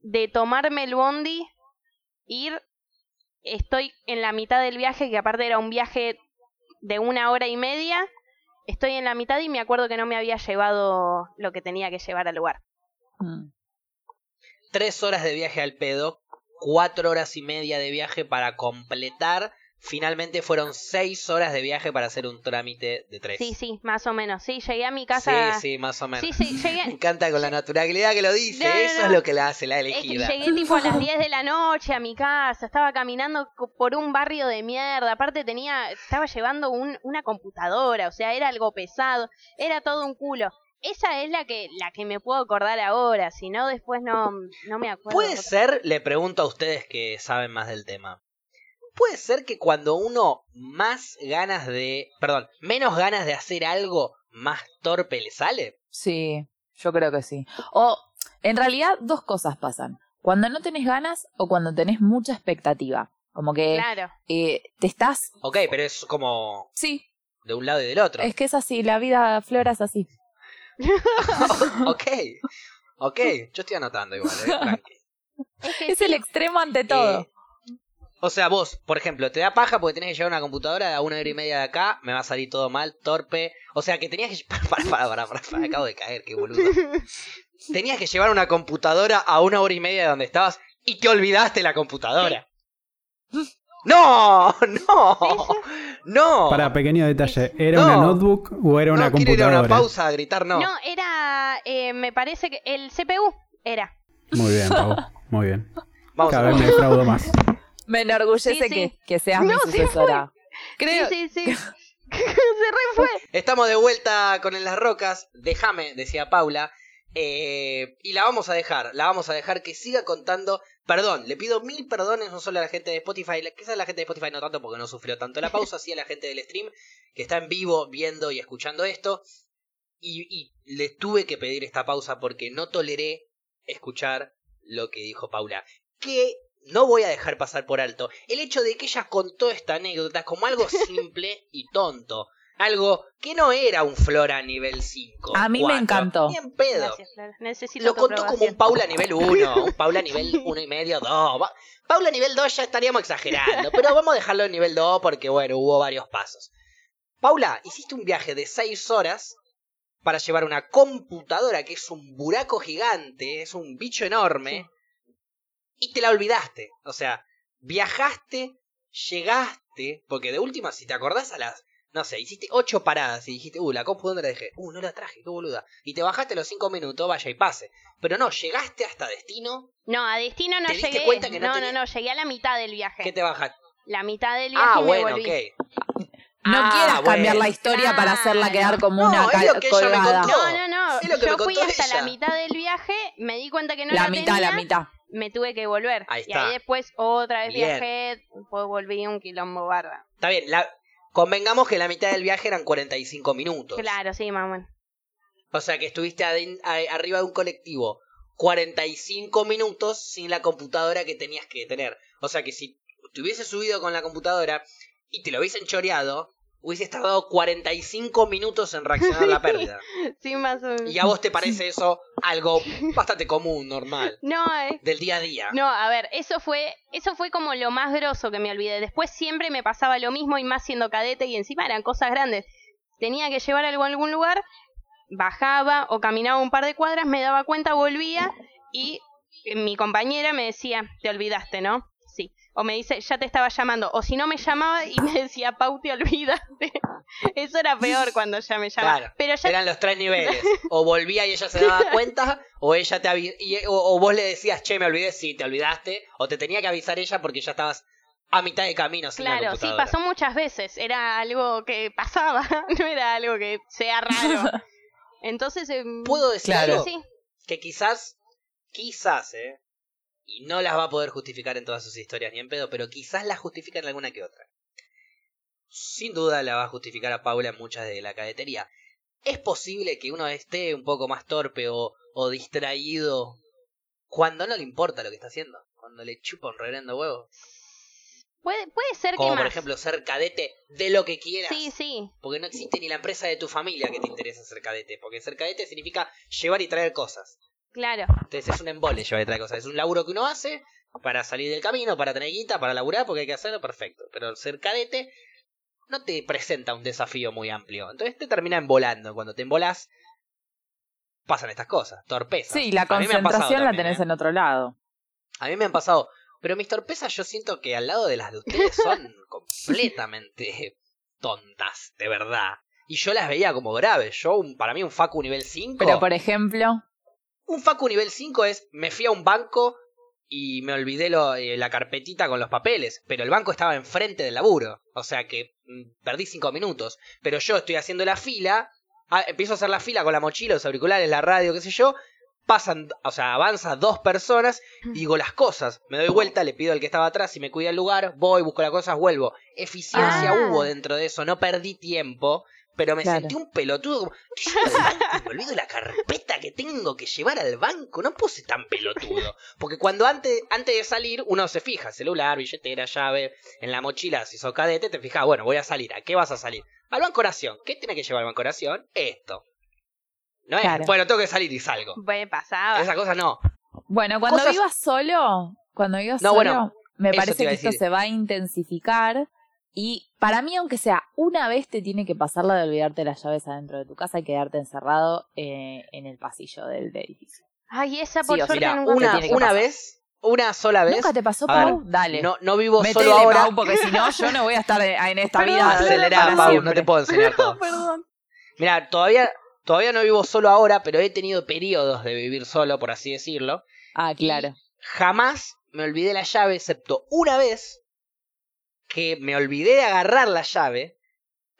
de tomarme el bondi, ir, estoy en la mitad del viaje, que aparte era un viaje de una hora y media, estoy en la mitad y me acuerdo que no me había llevado lo que tenía que llevar al lugar. Mm. Tres horas de viaje al pedo, cuatro horas y media de viaje para completar. Finalmente fueron seis horas de viaje para hacer un trámite de tres. Sí, sí, más o menos. Sí, llegué a mi casa. Sí, sí, más o menos. Sí, sí, llegué. [LAUGHS] Me encanta con la naturalidad que lo dice. No, no, Eso no. es lo que la hace la Es que elegida. llegué tipo a las 10 de la noche a mi casa, estaba caminando por un barrio de mierda, aparte tenía, estaba llevando un- una computadora, o sea, era algo pesado, era todo un culo. Esa es la que, la que me puedo acordar ahora, si no después no, no me acuerdo. Puede ser, le pregunto a ustedes que saben más del tema. Puede ser que cuando uno más ganas de, perdón, menos ganas de hacer algo, más torpe le sale. Sí, yo creo que sí. O, en realidad, dos cosas pasan. Cuando no tenés ganas o cuando tenés mucha expectativa. Como que Claro, eh, te estás... Ok, pero es como Sí, de un lado y del otro. es que es así, la vida flora es así. [LAUGHS] ok, ok, yo estoy anotando igual, eh, tranqui. es el extremo ante todo. Eh, o sea, vos, por ejemplo, te da paja porque tenés que llevar una computadora a una hora y media de acá, me va a salir todo mal, torpe. O sea, que tenías que... Para, [LAUGHS] para, para, para, para, acabo de caer, qué boludo. Tenías que llevar una computadora a una hora y media de donde estabas y te olvidaste la computadora. ¡No! ¡No! ¡No! Para pequeño detalle, ¿era No. una notebook o era una no computadora? una pausa a gritar, no. no, era, eh, me parece que el CPU era. Muy bien, [LAUGHS] Pau. Muy bien. Vamos a Cada vez me defraudo más. Me enorgullece Sí, sí. Que, que seas mi No, sí sucesora. Creo, Sí, sí, sí. [LAUGHS] Se re fue. Estamos de vuelta con En las Rocas. Déjame, decía Paula. Eh, y la vamos a dejar, la vamos a dejar que siga contando. Perdón, le pido mil perdones no solo a la gente de Spotify, quizás la gente de Spotify no tanto porque no sufrió tanto la pausa, sí a la gente del stream que está en vivo viendo y escuchando esto. Y, y le tuve que pedir esta pausa porque no toleré escuchar lo que dijo Paula. Que no voy a dejar pasar por alto el hecho de que ella contó esta anécdota como algo [LAUGHS] simple y tonto. Algo que no era un Flora nivel 5. A mí me 4. encantó. Bien pedo. Gracias, Flora. Necesito Lo contó como un. Paula nivel 1, [LAUGHS] un Paula nivel 1 y medio, 2. Va- Paula nivel 2 ya estaríamos exagerando, pero vamos a dejarlo en nivel 2 porque, bueno, hubo varios pasos. Paula, hiciste un viaje de 6 horas para llevar una computadora que es un buraco gigante, es un bicho enorme, y te la olvidaste. O sea, viajaste, llegaste, porque de última, si te acordás a las, no sé, hiciste 8 paradas y dijiste, uh, la compu, ¿dónde la dejé? Uh, no la traje, qué boluda. Y te bajaste los 5 minutos, vaya y pase. Pero no, llegaste hasta destino, No, a destino no ¿Te diste llegué. cuenta que no no, no, no, llegué a la mitad del viaje. ¿qué te bajaste? La mitad del viaje Ah, y me bueno, volví. ok. no Ah, quieras cambiar la historia para hacerla quedar como No, una es lo que ella me colgada. contó. No, no, no. Es lo que Yo me fui contó hasta ella. la mitad del viaje, me di cuenta que no la la mitad, tenía, la mitad. me tuve que volver. Ahí Y está. ahí después otra vez Bien. viajé, después volví un quilombo barba. Está bien, la... convengamos que la mitad del viaje eran 45 minutos. Claro, sí, mamá. O sea que estuviste arriba de un colectivo 45 minutos sin la computadora que tenías que tener. O sea que si te hubieses subido con la computadora y te lo hubiesen choreado, hubieses tardado 45 minutos en reaccionar a la pérdida. [LAUGHS] Sí, más o menos. Y a vos te parece eso algo [LAUGHS] bastante común, normal, No, eh. del día a día. No, a ver, eso fue, eso fue como lo más grosso que me olvidé. Después siempre me pasaba lo mismo y más siendo cadete y encima eran cosas grandes. Tenía que llevar algo a algún lugar, bajaba o caminaba un par de cuadras, me daba cuenta, volvía y eh, mi compañera me decía, te olvidaste, ¿no? O me dice, ya te estaba llamando. O si no me llamaba y me decía, Pau, te olvidaste. [LAUGHS] Eso era peor cuando ya me llamaba. Claro, Pero ya Eran los tres niveles. [LAUGHS] O volvía y ella se daba cuenta, o ella te avi- y- o, o vos le decías, che, me olvidé, sí, te olvidaste, o te tenía que avisar ella porque ya estabas a mitad de camino sin la Claro, sí, pasó muchas veces. Era algo que pasaba, [LAUGHS] no era algo que sea raro. Entonces, em, ¿Puedo decir Claro. Que quizás, quizás, eh, y no las va a poder justificar en todas sus historias ni en pedo, pero quizás las justifica en alguna que otra. Sin duda la va a justificar a Paula en muchas de la cadetería. Es posible que uno esté un poco más torpe o, o distraído cuando no le importa lo que está haciendo, cuando le chupa un reverendo huevo. Puede, puede ser Como que por más. ejemplo ser cadete de lo que quieras. Sí, sí. Porque no existe ni la empresa de tu familia que te interesa ser cadete. Porque ser cadete significa llevar y traer cosas. Claro. Entonces es un embole llevar y traer cosas. Es un laburo que uno hace para salir del camino, para tener guita, para laburar, porque hay que hacerlo perfecto. Pero ser cadete no te presenta un desafío muy amplio. Entonces te termina embolando. Cuando te embolas, pasan estas cosas. Torpezas. Sí, la concentración la también, tenés ¿eh? en otro lado. A mí me han pasado. Pero mis torpezas yo siento que al lado de las de ustedes son [LAUGHS] completamente tontas, de verdad. Y yo las veía como graves. Yo, un- para mí, un Facu nivel 5. Pero por ejemplo, Un Facu nivel 5 es, me fui a un banco y me olvidé lo- eh, la carpetita con los papeles, pero el banco estaba enfrente del laburo, o sea que mm, perdí 5 minutos, pero yo estoy haciendo la fila, ah, empiezo a hacer la fila con la mochila, los auriculares, la radio, qué sé yo, pasan, o sea, avanza dos personas, y digo las cosas, me doy vuelta, le pido al que estaba atrás si me cuida el lugar, voy, busco las cosas, vuelvo. Eficiencia Ah. hubo dentro de eso, no perdí tiempo. Pero me Claro. sentí un pelotudo. Como, "Estoy yendo al banco y me olvido la carpeta que tengo que llevar al banco. No puedo ser tan pelotudo. Porque cuando antes, antes de salir, uno se fija, celular, billetera, llave, en la mochila, si sos cadete, te fijas, bueno, voy a salir. ¿A qué vas a salir? Al banco oración. ¿Qué tiene que llevar al banco oración? Esto. No es, Claro. bueno, tengo que salir y salgo. Me pasaba. Esa cosa no. bueno, cuando Cosas- vivas solo, cuando vivas No, solo, bueno, me parece que esto se va a intensificar. Y para mí, aunque sea una vez, te tiene que pasar la de olvidarte las llaves adentro de tu casa y quedarte encerrado eh, en el pasillo del, del edificio. Ay, esa Sí, por suerte Mira, nunca una, tiene que una pasar. vez, una sola vez. ¿Nunca te pasó, ver, Pau? Dale. No, no vivo Metele, solo ahora. Pau, porque si no, yo no voy a estar en esta Perdón, vida. Acelerá, para Pau, siempre. no te puedo enseñar [LAUGHS] todo. Perdón. Mira, todavía, todavía no vivo solo ahora, pero he tenido periodos de vivir solo, por así decirlo. Ah, claro. Jamás me olvidé la llave, excepto una vez que me olvidé de agarrar la llave.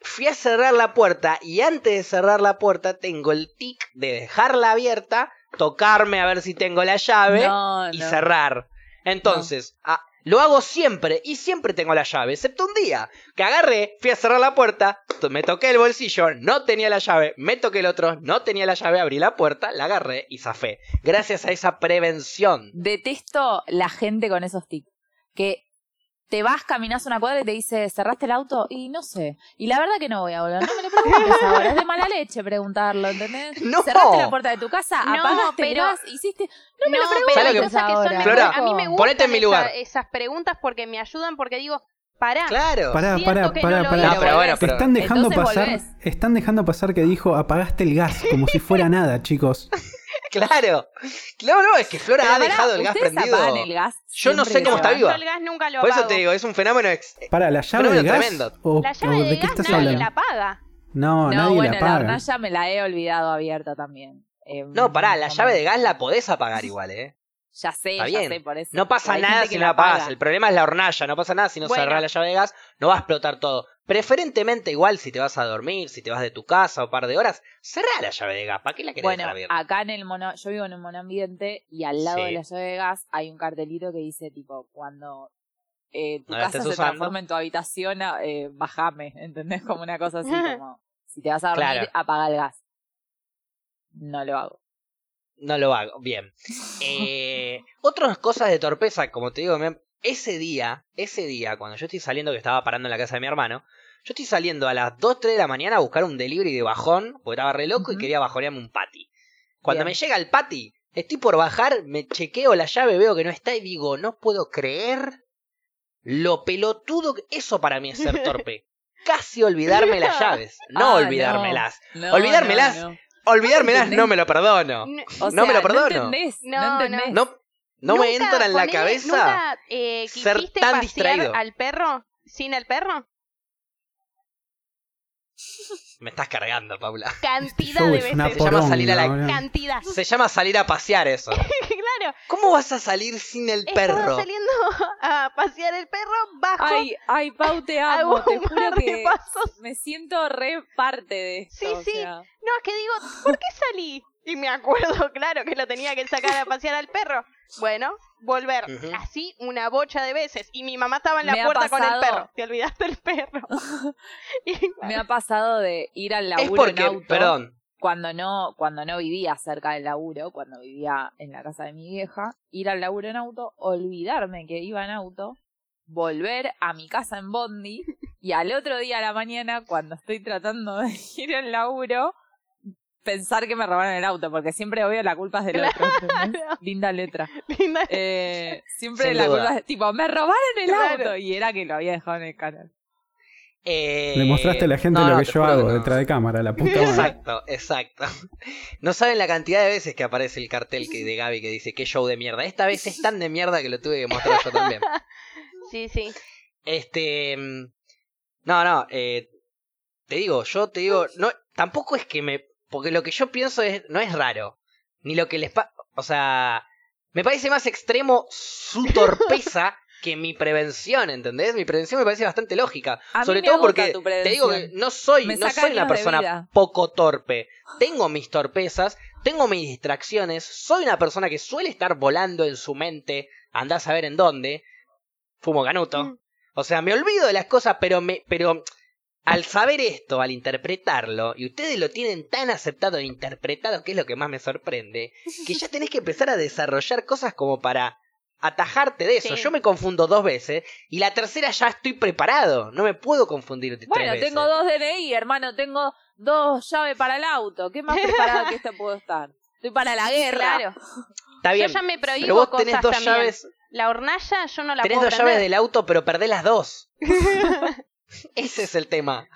Fui a cerrar la puerta y antes de cerrar la puerta tengo el tic de dejarla abierta, tocarme a ver si tengo la llave No, y no. cerrar. Entonces, ah, lo hago siempre y siempre tengo la llave, excepto un día que agarré, fui a cerrar la puerta, me toqué el bolsillo, no tenía la llave, me toqué el otro, no tenía la llave, abrí la puerta, la agarré y zafé. Gracias a esa prevención. Detesto la gente con esos tics. Que te vas, caminas una cuadra y te dice, ¿cerraste el auto? Y no sé. Y la verdad que no voy a volver. No me lo preguntes [LAUGHS] ahora. Es de mala leche preguntarlo, ¿entendés? No. ¿Cerraste la puerta de tu casa? No, ¿Apagaste el pero- gas? ¿Hiciste? No me No, lo pero preguntes ¿Sabes hay lo que- cosas que son ahora. Flora, a mí me gustan ponete en mi esa- lugar. esas preguntas porque me ayudan porque digo, pará. Claro. Pará, Siento pará, pará, no pará. hice. No, pero bueno, pero- Están dejando Entonces pasar, volvés. están dejando pasar que dijo apagaste el gas, como si fuera nada, chicos. [LAUGHS] Claro. Claro, no, es que Flora Pero ha dejado el gas ¿ustedes prendido. el gas Yo no sé cómo está viva. Yo el gas nunca lo Por eso apago. te digo, es un fenómeno ex- Para la llave de gas tremendo. o, La o llave de de qué gas estás nadie hablando? la paga. No, No, nadie bueno, la la paga. hornalla me la he olvidado abierta también. Eh, No, pará, la no, llave de gas la podés apagar igual, ¿eh? Ya sé, Está ya bien. sé, por eso. No pasa Hay nada gente si que no la apagás. apaga. El problema es la hornalla, no pasa nada si no Bueno. cerrás la llave de gas, no va a explotar todo. Preferentemente igual si te vas a dormir, si te vas de tu casa o un par de horas, cerrá la llave de gas, ¿para qué la querés Bueno, dejar abierta? acá en el mono, yo vivo en un monoambiente y al lado Sí. de la llave de gas hay un cartelito que dice tipo cuando eh, tu No la casa estés se usando. transforma en tu habitación, eh, bajame, [LAUGHS] ¿entendés? Como una cosa así, [LAUGHS] como si te vas a dormir, Claro. apaga el gas. No lo hago. No lo hago, bien. Eh, [LAUGHS] otras cosas de torpeza, como te digo, me- ese día, ese día, cuando yo estoy saliendo, que estaba parando en la casa de mi hermano, yo estoy saliendo a las 2, 3 de la mañana a buscar un delivery de bajón, porque estaba re loco y quería bajonearme un patty. Cuando Bien. me llega el patty, estoy por bajar, me chequeo la llave, veo que no está y digo, no puedo creer lo pelotudo que... Eso para mí es ser torpe. [LAUGHS] Casi olvidarme las [LAUGHS] llaves, no Ah, olvidármelas. No, Olvidármelas. no. Olvidármelas no me lo perdono. No, O No me lo perdono. No entendés, no, No, no. entendés. No, no me entra en la ponele, cabeza. ¿Nunca eh, ser quisiste tan pasear distraído. al perro sin el perro? Me estás cargando, Paula. Cantidad show de es veces. Se llama salir a la. Cantidad. Se llama salir a pasear eso. [LAUGHS] claro. ¿Cómo vas a salir sin el Estaba perro? saliendo [LAUGHS] a pasear el perro, bajo. Ay, ay, Pau, te [LAUGHS] amo. Te juro que pasos. me siento re parte de esto. Sí, o sí. sea. No, es que digo, ¿por qué salí? Y me acuerdo, [LAUGHS] claro, que lo tenía que sacar a pasear al perro. Bueno, volver. Así una bocha de veces. Y mi mamá estaba en la Me puerta con el perro. Te olvidaste del perro. Y, Me ha pasado de ir al Es laburo porque, en auto. perdón, cuando no, cuando no vivía cerca del laburo, cuando vivía en la casa de mi vieja, ir al laburo en auto, olvidarme que iba en auto volver a mi casa en Bondi y al otro día a la mañana, cuando estoy tratando de [LAUGHS] ir al laburo, pensar que me robaron el auto, porque siempre obvio la culpa es del otro. ¿entendés? Linda letra. [LAUGHS] Linda. Eh, siempre Sin la duda. culpa es tipo, me robaron el Claro. auto y era que lo había dejado en el canal. Eh, Le mostraste a la gente no, lo no, que yo hago no. detrás de cámara, la puta madre. Exacto, exacto. No saben la cantidad de veces que aparece el cartel que de Gaby que dice qué show de mierda. Esta vez es tan de mierda que lo tuve que mostrar yo también. [LAUGHS] Sí, sí. Este. mm, No, no, eh, te digo, yo te digo, no, tampoco es que me. Porque lo que yo pienso es, no es raro. Ni lo que les pasa. O sea, me parece más extremo su torpeza que mi prevención, ¿entendés? Mi prevención me parece bastante lógica. A Sobre todo porque te digo que no soy, Me no soy una persona poco torpe. Tengo mis torpezas, tengo mis distracciones, soy una persona que suele estar volando en su mente, andás a ver en dónde. Fumo canuto. Mm. O sea, me olvido de las cosas, pero me, pero al saber esto, al interpretarlo, y ustedes lo tienen tan aceptado e interpretado, que es lo que más me sorprende, que ya tenés que empezar a desarrollar cosas como para atajarte de eso. Sí. Yo me confundo dos veces y la tercera ya estoy preparado. No me puedo confundir tres Bueno, veces. tengo dos DNI, hermano, tengo dos llaves para el auto. ¿Qué más preparado que esto puedo estar? Estoy para la guerra. Claro. Está bien. Yo ya me prohíbo pero vos cosas tenés dos también. llaves, La hornalla yo no la tenés puedo dos llaves del auto, pero perdés las dos. [LAUGHS] Ese es el tema.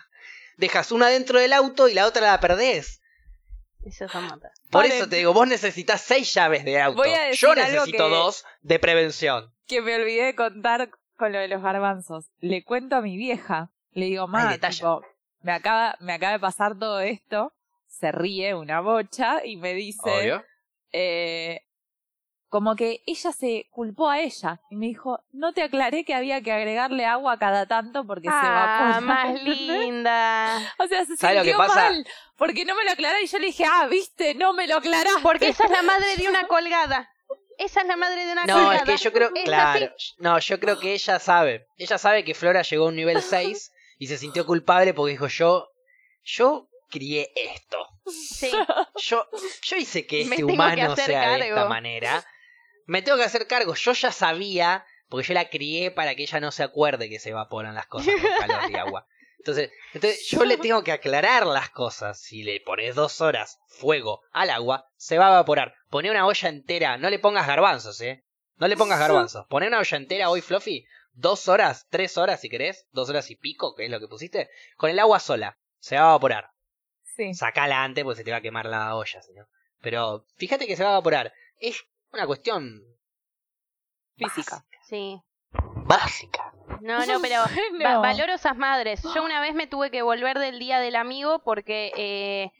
Dejas una dentro del auto y la otra la perdés. Eso son matas. Por Paren. eso te digo, vos necesitas seis llaves de auto. Voy a decir Yo algo necesito que- dos de prevención. Que me olvidé de contar con lo de los garbanzos. Le cuento a mi vieja. Le digo, ma, tipo, me acaba, me acaba de pasar todo esto. Se ríe una bocha y me dice, Obvio. eh, como que ella se culpó a ella y me dijo, no te aclaré que había que agregarle agua cada tanto porque se Ah, evapora. más linda. O sea, se ¿Sabes lo que sintió pasa? mal porque no me lo aclaré y yo le dije, ah, viste, no me lo aclaraste. Porque esa es la madre de una [LAUGHS] colgada. Esa es la madre de una No, colgada. es que yo creo, claro, no, yo creo que ella sabe. Ella sabe que Flora llegó a un nivel 6 y se sintió culpable porque dijo, yo, yo crié esto. Sí. Yo, yo hice que este que humano hacer sea de esta manera. Me tengo que hacer cargo. Yo ya sabía, porque yo la crié para que ella no se acuerde que se evaporan las cosas con [LAUGHS] calor y agua. Entonces, entonces yo le tengo que aclarar las cosas. Si le pones dos horas fuego al agua, se va a evaporar. Poné una olla entera, no le pongas garbanzos, eh. No le pongas garbanzos. Poné una olla entera hoy, Fluffy. Dos horas, tres horas si querés, dos horas y pico, que es lo que pusiste, con el agua sola. Se va a evaporar. Sí. Sacala antes porque se te va a quemar la olla, no. Pero fíjate que se va a evaporar. Es una cuestión Física. Sí. básica. No, no, pero No. va- valoro esas madres. Yo una vez me tuve que volver del día del amigo porque eh,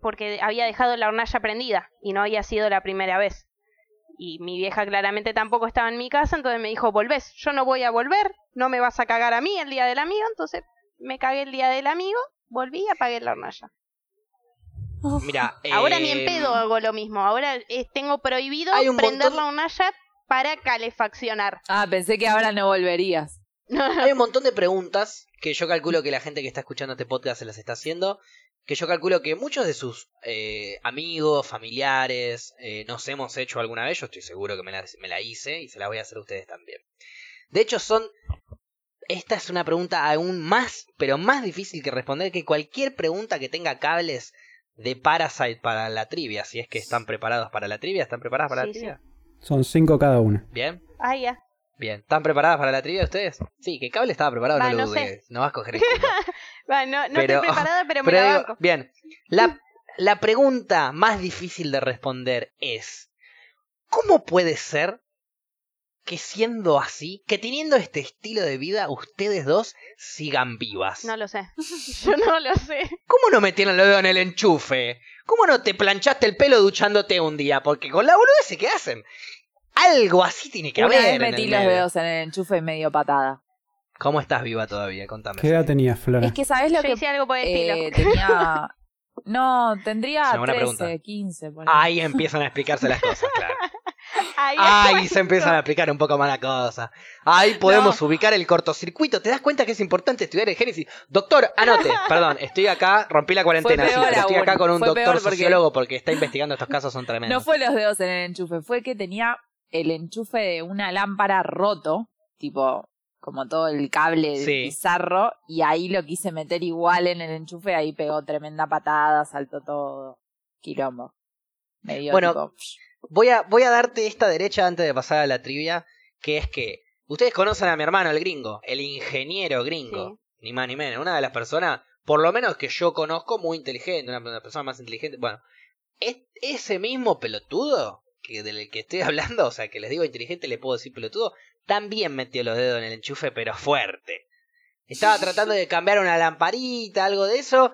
porque había dejado la hornalla prendida y no había sido la primera vez. Y mi vieja claramente tampoco estaba en mi casa, entonces me dijo, volvés, yo no voy a volver, no me vas a cagar a mí el día del amigo, entonces me cagué el día del amigo, volví y apagué la hornalla. Mira, Ahora ni en eh, pedo hago lo mismo, ahora eh, tengo prohibido Hay un prender montón- la para calefaccionar. Ah, pensé que ahora no volverías. Hay un montón de preguntas que yo calculo que la gente que está escuchando este podcast se las está haciendo. Que yo calculo que muchos de sus eh, amigos, familiares, eh, nos hemos hecho alguna vez. Yo estoy seguro que me la, me la hice y se la voy a hacer a ustedes también. De hecho, son. Esta es una pregunta aún más, pero más difícil que responder que cualquier pregunta que tenga cables de Parasite para la trivia. Si es que están preparados para la trivia, ¿están preparadas para Sí, la sí. trivia? Son cinco cada una. Bien. Ah, ya. Bien, ¿están preparadas para la trivia ustedes? Sí, que Cable estaba preparado, Va, no lo no sé. dudes. No vas a coger [LAUGHS] no, no Pero- estoy preparada, pero me Pero la digo, banco. bien, la, la pregunta más difícil de responder es, ¿cómo puede ser que siendo así, que teniendo este estilo de vida, ustedes dos sigan vivas? No lo sé. [LAUGHS] Yo no lo sé. ¿Cómo no metieron los dedos en el enchufe? ¿Cómo no te planchaste el pelo duchándote un día? Porque con la boludez que hacen. Algo así tiene que Una haber. vez en el metí los medio. dedos en el enchufe y medio patada. ¿Cómo estás viva todavía? Contame. ¿Qué edad tenías, Flora? Es que, ¿sabes lo Yo que hice algo por el eh, estilo. tenía... [LAUGHS] No, tendría Sí, buena 13, pregunta. 15. por ahí. Ahí empiezan a explicarse las cosas, claro. [LAUGHS] Ahí se empiezan a explicar un poco más la cosa. Ahí podemos ubicar el cortocircuito. ¿Te das cuenta que es importante estudiar el Génesis? Doctor, anote. [LAUGHS] Perdón, estoy acá, rompí la cuarentena. Sí, pero estoy acá con un doctor porque- sociólogo porque está investigando estos casos, son tremendos. No fue los dedos en el enchufe, fue que tenía el enchufe de una lámpara roto, tipo, como todo el cable Sí. bizarro, y ahí lo quise meter igual en el enchufe, ahí pegó tremenda patada, saltó todo. Quilombo. Me dio Bueno, tipo, Voy a, voy a darte esta derecha antes de pasar a la trivia, que es que ustedes conocen a mi hermano, el gringo, el ingeniero gringo, Sí. ni más ni menos, una de las personas, por lo menos que yo conozco, muy inteligente, una, una persona más inteligente. Bueno, es, ese mismo pelotudo que del que estoy [LAUGHS] hablando, o sea, que les digo inteligente, le puedo decir pelotudo, también metió los dedos en el enchufe, pero fuerte. Estaba tratando de cambiar una lamparita, algo de eso,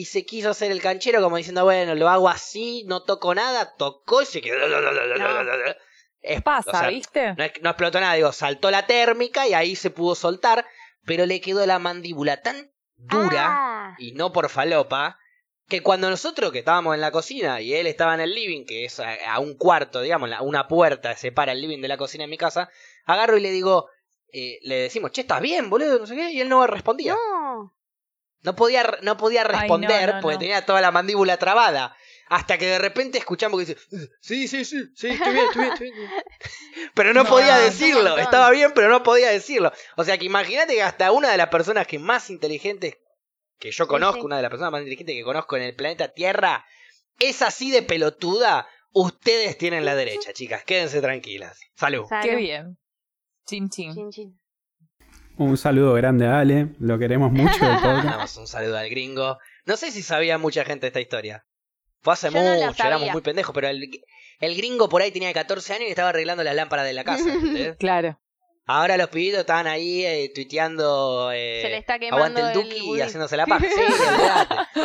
y se quiso hacer el canchero como diciendo, bueno, lo hago así, no toco nada, tocó y se quedó... Es- pasa, o sea, ¿viste? no, no explotó nada, digo, saltó la térmica y ahí se pudo soltar, pero le quedó la mandíbula tan dura, Ah, y no por falopa, que cuando nosotros que estábamos en la cocina y él estaba en el living, que es a, a un cuarto, digamos, una puerta separa el living de la cocina en mi casa, agarro y le digo, eh, le decimos, che, ¿estás bien, boludo? No sé qué, y él no respondía. no. No podía, no podía Ay, no, responder no, porque no. tenía toda la mandíbula trabada. Hasta que de repente escuchamos que dice, sí, sí, sí, sí, estoy bien, estoy bien, estoy bien. [LAUGHS] Pero no, No, podía decirlo, estaba bien, pero no podía decirlo. O sea que imagínate que hasta una de las personas que más inteligentes que yo conozco, sí. una de las personas más inteligentes que conozco en el planeta Tierra, es así de pelotuda, ustedes tienen la derecha, chicas, quédense tranquilas. Salud. Salud. Qué bien. Chin chin. Chin, chin. Un saludo grande a Ale, lo queremos mucho del [LAUGHS] podcast. Mandamos un saludo al gringo. No sé si sabía mucha gente esta historia. Fue hace Yo no la mucho, éramos muy pendejos, pero el, el gringo por ahí tenía 14 años y estaba arreglando las lámparas de la casa. [LAUGHS] ¿entendés? Claro. Ahora los pibitos estaban ahí eh, tuiteando eh, Se le está quemando aguante el el Duki y haciéndose la [LAUGHS] paja. Sí.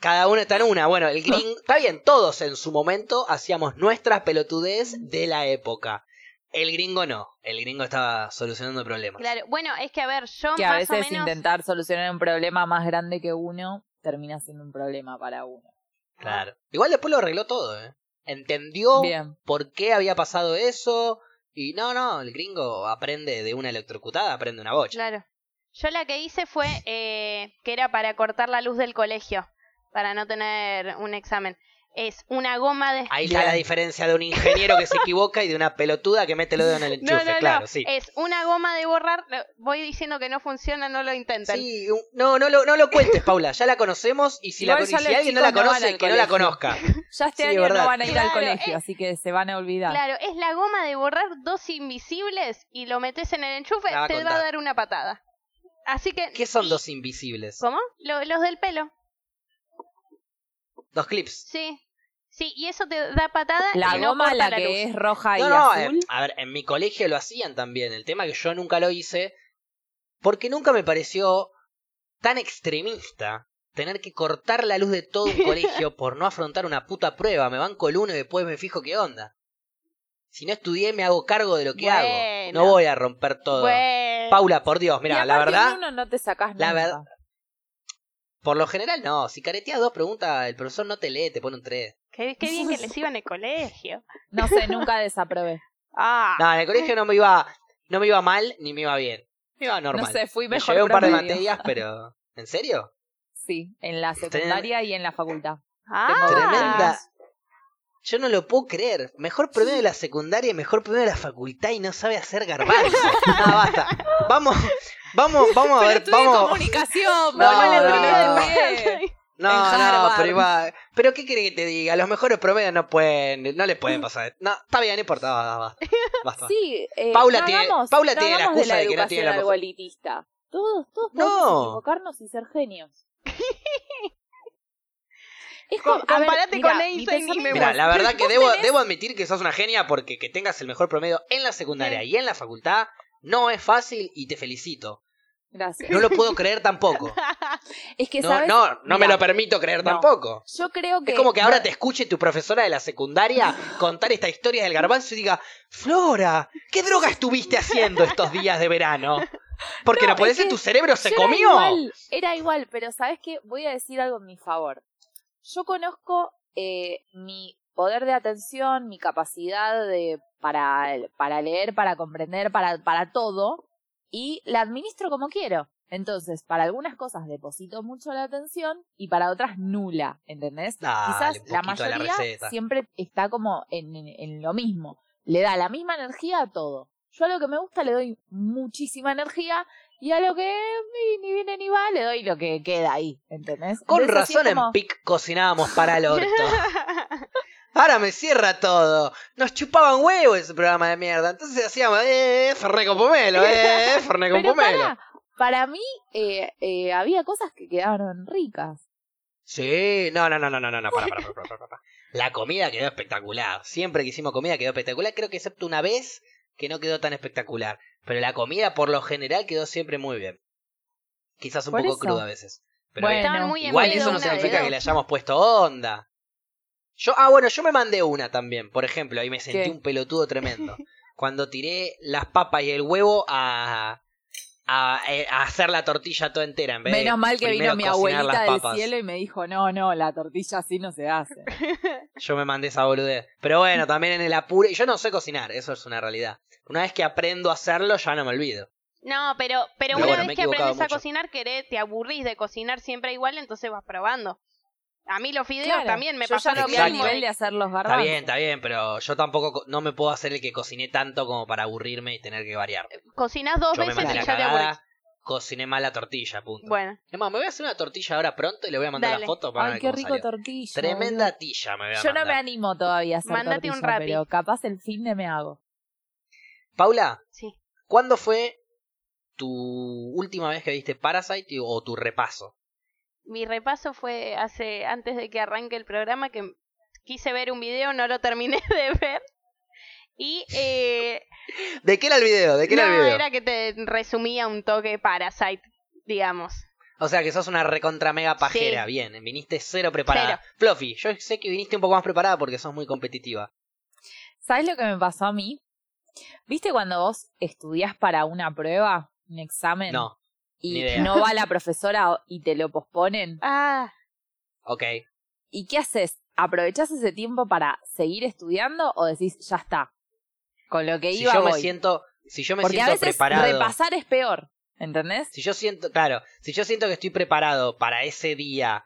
Cada uno está en una. Bueno, el gringo... Está bien, todos en su momento hacíamos nuestras pelotudez de la época. El gringo no. El gringo estaba solucionando problemas. Claro, bueno, es que a ver, yo Que a o veces menos. intentar solucionar un problema más grande que uno termina siendo un problema para uno. Claro. Igual después lo arregló todo, ¿eh? Entendió Bien. por qué había pasado eso. Y no, no, el gringo aprende de una electrocutada, aprende una bocha. Claro. Yo la que hice fue eh, que era para cortar la luz del colegio, para no tener un examen. Es una goma de. Ahí está la diferencia de un ingeniero que se [LAUGHS] equivoca y de una pelotuda que mete el dedo en el [LAUGHS] enchufe, No, no, claro, no. sí. Es una goma de borrar. Voy diciendo que no funciona, no lo intenten. Sí, un- no, no lo, no lo cuentes, Paula, ya la conocemos y si, la, Igual si alguien no la conoce, que no la conozca. [LAUGHS] Ya este Sí, año verdad. no van a ir al colegio, eh. así que se van a olvidar. Claro, es la goma de borrar dos invisibles y lo metes en el enchufe, va te va a dar una patada. Así que. ¿Qué son y- dos invisibles? ¿Cómo? Lo- los del pelo. Dos clips. Sí. Sí, y eso te da patada. La y goma, la la que luz. es roja y No, no, eh, azul. a ver, en mi colegio lo hacían también. El tema que yo nunca lo hice porque nunca me pareció tan extremista tener que cortar la luz de todo un [LAUGHS] colegio por no afrontar una puta prueba. Me banco el uno y después me fijo qué onda. Si no estudié, me hago cargo de lo que hago. No voy a romper todo. Bueno. Paula, por Dios, mira, la verdad, no te sacás la verdad- por lo general no. Si careteas dos preguntas, el profesor no te lee, te pone un 3. Qué, qué bien que les iba en el colegio. No sé, nunca desaprobé. [LAUGHS] Ah. No, en el colegio no me iba, no me iba mal ni me iba bien. Me iba normal. No sé, fui Me mejor llevé un par de materias, pero. ¿En serio? Sí, en la secundaria y en la facultad. Ah. Tremenda. Yo no lo puedo creer. Mejor promedio de la secundaria y mejor promedio de la facultad y no sabe hacer garbanzo. No, [LAUGHS] basta. Vamos, vamos, [LAUGHS] vamos a ver, vamos. comunicación, No, boludo, no, no. No, no, pero igual. Pero ¿qué quiere que te diga? Los mejores promedios no pueden, no le pueden pasar. No, está bien, no importa, basta, basta. basta. Sí, eh, Paula no tiene- hagamos- Paula no tiene la excusa la de que no tiene la elitista. Todos, todos No. podemos equivocarnos y ser genios. [LAUGHS] Es como, ver, comparate mira, con mi Einstein y me Mira, es, la verdad que debo, tenés- debo admitir que sos una genia porque que tengas el mejor promedio en la secundaria y en la facultad no es fácil y te felicito. Gracias. No lo puedo creer tampoco. [LAUGHS] Es que, No, ¿sabes? no, no me lo permito creer no. tampoco. Yo creo que... Es como que ahora te escuche tu profesora de la secundaria [LAUGHS] contar esta historia del garbanzo y diga, Flora, ¿qué droga estuviste haciendo estos días de verano? Porque no, No, puede ser tu cerebro se era comió. igual, era igual, pero ¿sabes qué? Voy a decir algo en mi favor. Yo conozco eh, mi poder de atención, mi capacidad de para, para leer, para comprender, para, para todo, y la administro como quiero. Entonces, para algunas cosas deposito mucho la atención y para otras nula, ¿entendés? Dale, Quizás la la mayoría receta. siempre está como en, en- en lo mismo. Le da la misma energía a todo. Yo a lo que me gusta le doy muchísima energía y a lo que ni, viene ni va le doy lo que queda ahí, ¿entendés? Con Entonces, razón como- en PIC cocinábamos para el orto. [LAUGHS] Ahora me cierra todo. Nos chupaban huevo ese programa de mierda. Entonces hacíamos, eh, Ferné con pomelo, eh, [LAUGHS] Ferné con Pero pomelo. para, para mí eh, eh, había cosas que quedaron ricas. Sí, no, no, no, no, no, no, no, para, para, para, para, para. La comida quedó espectacular. Siempre que hicimos comida quedó espectacular. Creo que excepto una vez que no quedó tan espectacular. Pero la comida por lo general quedó siempre muy bien. Quizás un Por poco eso. cruda a veces. Pero Bueno, igual pedo eso no significa que le hayamos puesto onda. Yo, ah, bueno, yo me mandé una también. Por ejemplo, ahí me sentí ¿Qué? un pelotudo tremendo. [LAUGHS] Cuando tiré las papas y el huevo a, a, eh, a hacer la tortilla toda entera. En vez de Menos mal que vino mi abuelita del cielo y me dijo, no, no, la tortilla así no se hace. [LAUGHS] Yo me mandé esa boludez. Pero bueno, también en el apuro. Yo no sé cocinar, eso es una realidad. Una vez que aprendo a hacerlo, ya no me olvido. No, pero, pero Pero una bueno, vez que aprendes a cocinar, querés, te aburrís de cocinar siempre igual, entonces vas probando. A mí los fideos Claro, también me pasó lo mismo. nivel de hacer los Está garbanzos. bien, está bien, pero yo tampoco co- no me puedo hacer el que cociné tanto como para aburrirme y tener que variar. Cocinás dos Yo me veces mandé y la ya te aburrís. cociné mal la tortilla, punto. Bueno, Es más, me voy a hacer una tortilla ahora pronto y le voy a mandar Dale. la foto para Ay, ver qué cómo rico salió. tortilla. Tremenda tilla me voy a Yo no me animo todavía a hacer Mándate un Rappi. pero capaz el fin de me hago. Paula, sí. ¿cuándo fue tu última vez que viste Parasite o tu repaso? Mi repaso fue hace antes de que arranque el programa que quise ver un video, no lo terminé [LAUGHS] de ver. Y eh, [LAUGHS] ¿De qué era el video? ¿De qué no, era el video? era que te resumía un toque Parasite, digamos. O sea que sos una recontra mega pajera, Sí. bien, viniste cero preparada. Cero. Fluffy, yo sé que viniste un poco más preparada porque sos muy competitiva. ¿Sabes lo que me pasó a mí? ¿Viste cuando vos estudias para una prueba, un examen? No, Y no va la profesora y te lo posponen. [LAUGHS] Ah, ok. ¿Y qué haces? ¿Aprovechás ese tiempo para seguir estudiando o decís, ya está? Con lo que Si iba yo me siento, si yo me Porque a siento veces preparado, repasar es peor, ¿entendés? si yo siento, claro, si yo siento que estoy preparado para ese día,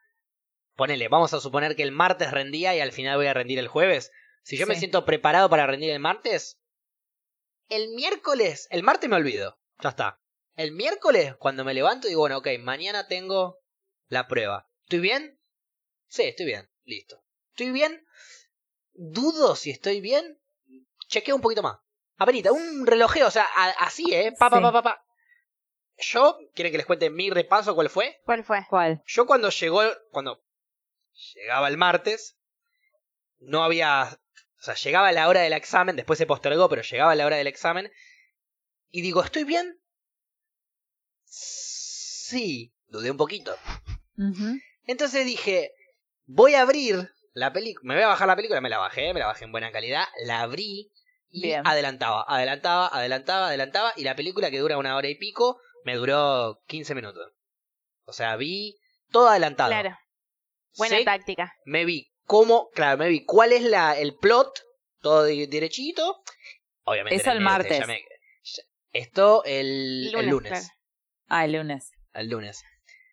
ponele, vamos a suponer que el martes rendía y al final voy a rendir el jueves. Si yo me siento preparado para rendir el martes, el miércoles, el martes me olvido, ya está. El miércoles, cuando me levanto, digo, bueno, ok, mañana tengo la prueba. ¿Estoy bien? Sí, estoy bien, listo. ¿Estoy bien? Dudo si estoy bien. Chequeo un poquito más. Apenita, un relojeo, o sea, a- así, ¿eh? Pa, pa, Sí. pa, pa, pa. Yo, ¿quieren que les cuente mi repaso cuál fue? ¿cuál fue? ¿Cuál? Yo cuando llegó, cuando llegaba el martes, no había, o sea, llegaba la hora del examen, después se postergó, pero llegaba la hora del examen, y digo, ¿estoy bien? Sí, dudé un poquito. Entonces dije, voy a abrir la película, me voy a bajar la película, me la bajé, me la bajé en buena calidad, la abrí y Bien. adelantaba, adelantaba, adelantaba, adelantaba, y la película que dura una hora y pico, me duró 15 minutos. O sea, vi todo adelantado. Claro, buena táctica. me vi cómo, claro, me vi cuál es la, el plot, todo derechito. Obviamente. En el martes. me- esto el el lunes. Lunes, claro. Ah, el lunes. El lunes.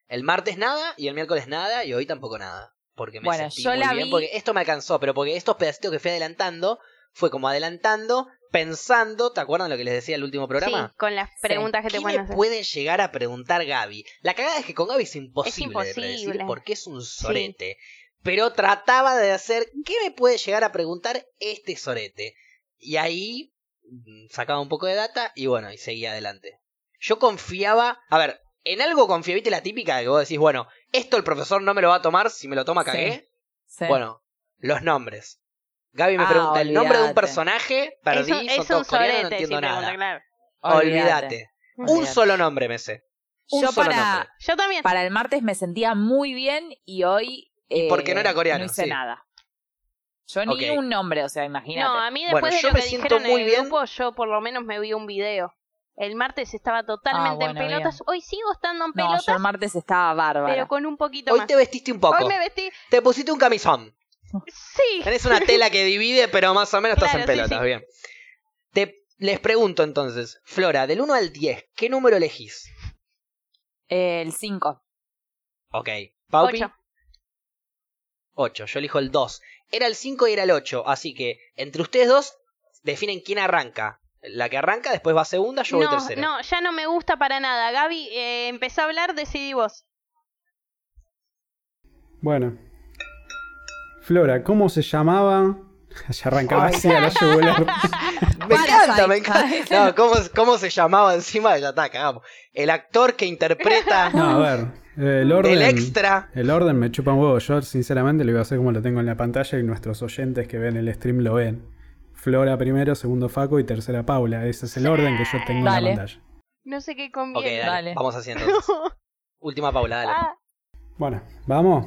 El martes nada y el miércoles nada y hoy tampoco nada. Porque me Bueno, sentí yo muy la bien. vi- Porque esto me alcanzó, pero porque estos pedacitos que fui adelantando fue como adelantando, pensando, ¿te acuerdan lo que les decía el último programa? Sí, con las preguntas que te ¿Qué pueden me hacer. puede llegar a preguntar Gaby? La cagada es que con Gaby es imposible, de imposible. predecir porque es un sorete. Pero trataba de hacer, ¿qué me puede llegar a preguntar este sorete? Y ahí mm, sacaba un poco de data y bueno, y seguía adelante. Yo confiaba, a ver, en algo confié, ¿viste la típica de que vos decís, bueno, esto el profesor no me lo va a tomar, si me lo toma cagué? Sí. Bueno, los nombres. Gaby me Ah, pregunta el nombre de un personaje, perdí, es un, son es todos un coreanos, no si entiendo nada. claro. Olvídate. Un solo nombre me sé. Un Yo solo para, nombre. Yo también. para el martes me sentía muy bien y hoy. Y porque eh, no era coreano, No hice sí. nada. Yo ni un nombre, o sea, imagínate. No, a mí Bueno, después yo de lo me que siento dijeron muy en el bien. grupo, yo por lo menos me vi un video. El martes estaba totalmente Ah, bueno, en pelotas. Hoy sigo estando en No, pelotas, yo el martes estaba bárbara. pero con un poquito Hoy más. te vestiste un poco. Hoy me vestí. Te pusiste un camisón. Sí. Tenés una tela que divide, pero más o menos estás en pelotas. sí. Bien. Te, les pregunto entonces, Flora, del 1 al 10, ¿qué número elegís? El 5. Ok. Paupi, Ocho. 8. Yo elijo el 2. Era el 5 y era el 8, así que entre ustedes dos definen quién arranca. La que arranca, después va segunda, yo voy no, tercera. no, ya no me gusta para nada. Gaby, eh, empezá a hablar, decidí vos. Bueno. Flora, ¿cómo se llamaba? [LAUGHS] Ya arrancaba así a la [LAUGHS] yugular. Me encanta, me encanta. No, ¿cómo, cómo se llamaba encima? Ya está, cagamos. El actor que interpreta [LAUGHS] No, a ver. El orden. el extra. El orden me chupa un huevo. Yo, sinceramente, lo voy a hacer como lo tengo en la pantalla y nuestros oyentes que ven el stream lo ven. Flora primero, segundo Faco y tercera Paula. Ese es el orden que yo tengo Dale. en la pantalla. No sé qué conviene. dale, Dale. vamos haciendo. [LAUGHS] Última Paula, dale. Ah, Bueno, vamos.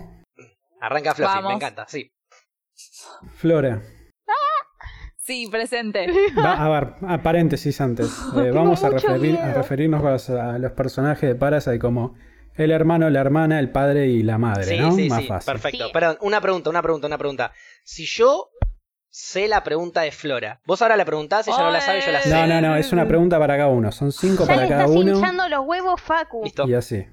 Arranca Fluffy, Vamos. me encanta, sí. Flora. Sí, presente. Va- a ver, a paréntesis antes. [LAUGHS] Eh, vamos a, referir- referirnos a los personajes de Parasite como el hermano, la hermana, el padre y la madre, Sí, ¿no? sí, Más sí, fácil. perfecto. Sí. Perdón, una pregunta, una pregunta, una pregunta. Si yo sé la pregunta de Flora, vos ahora la preguntás, ella no la sabe, yo la sé. No, no, no, es una pregunta para cada uno. Son cinco ya para le cada estás uno. hinchando los huevos, Facu. Listo. Y así.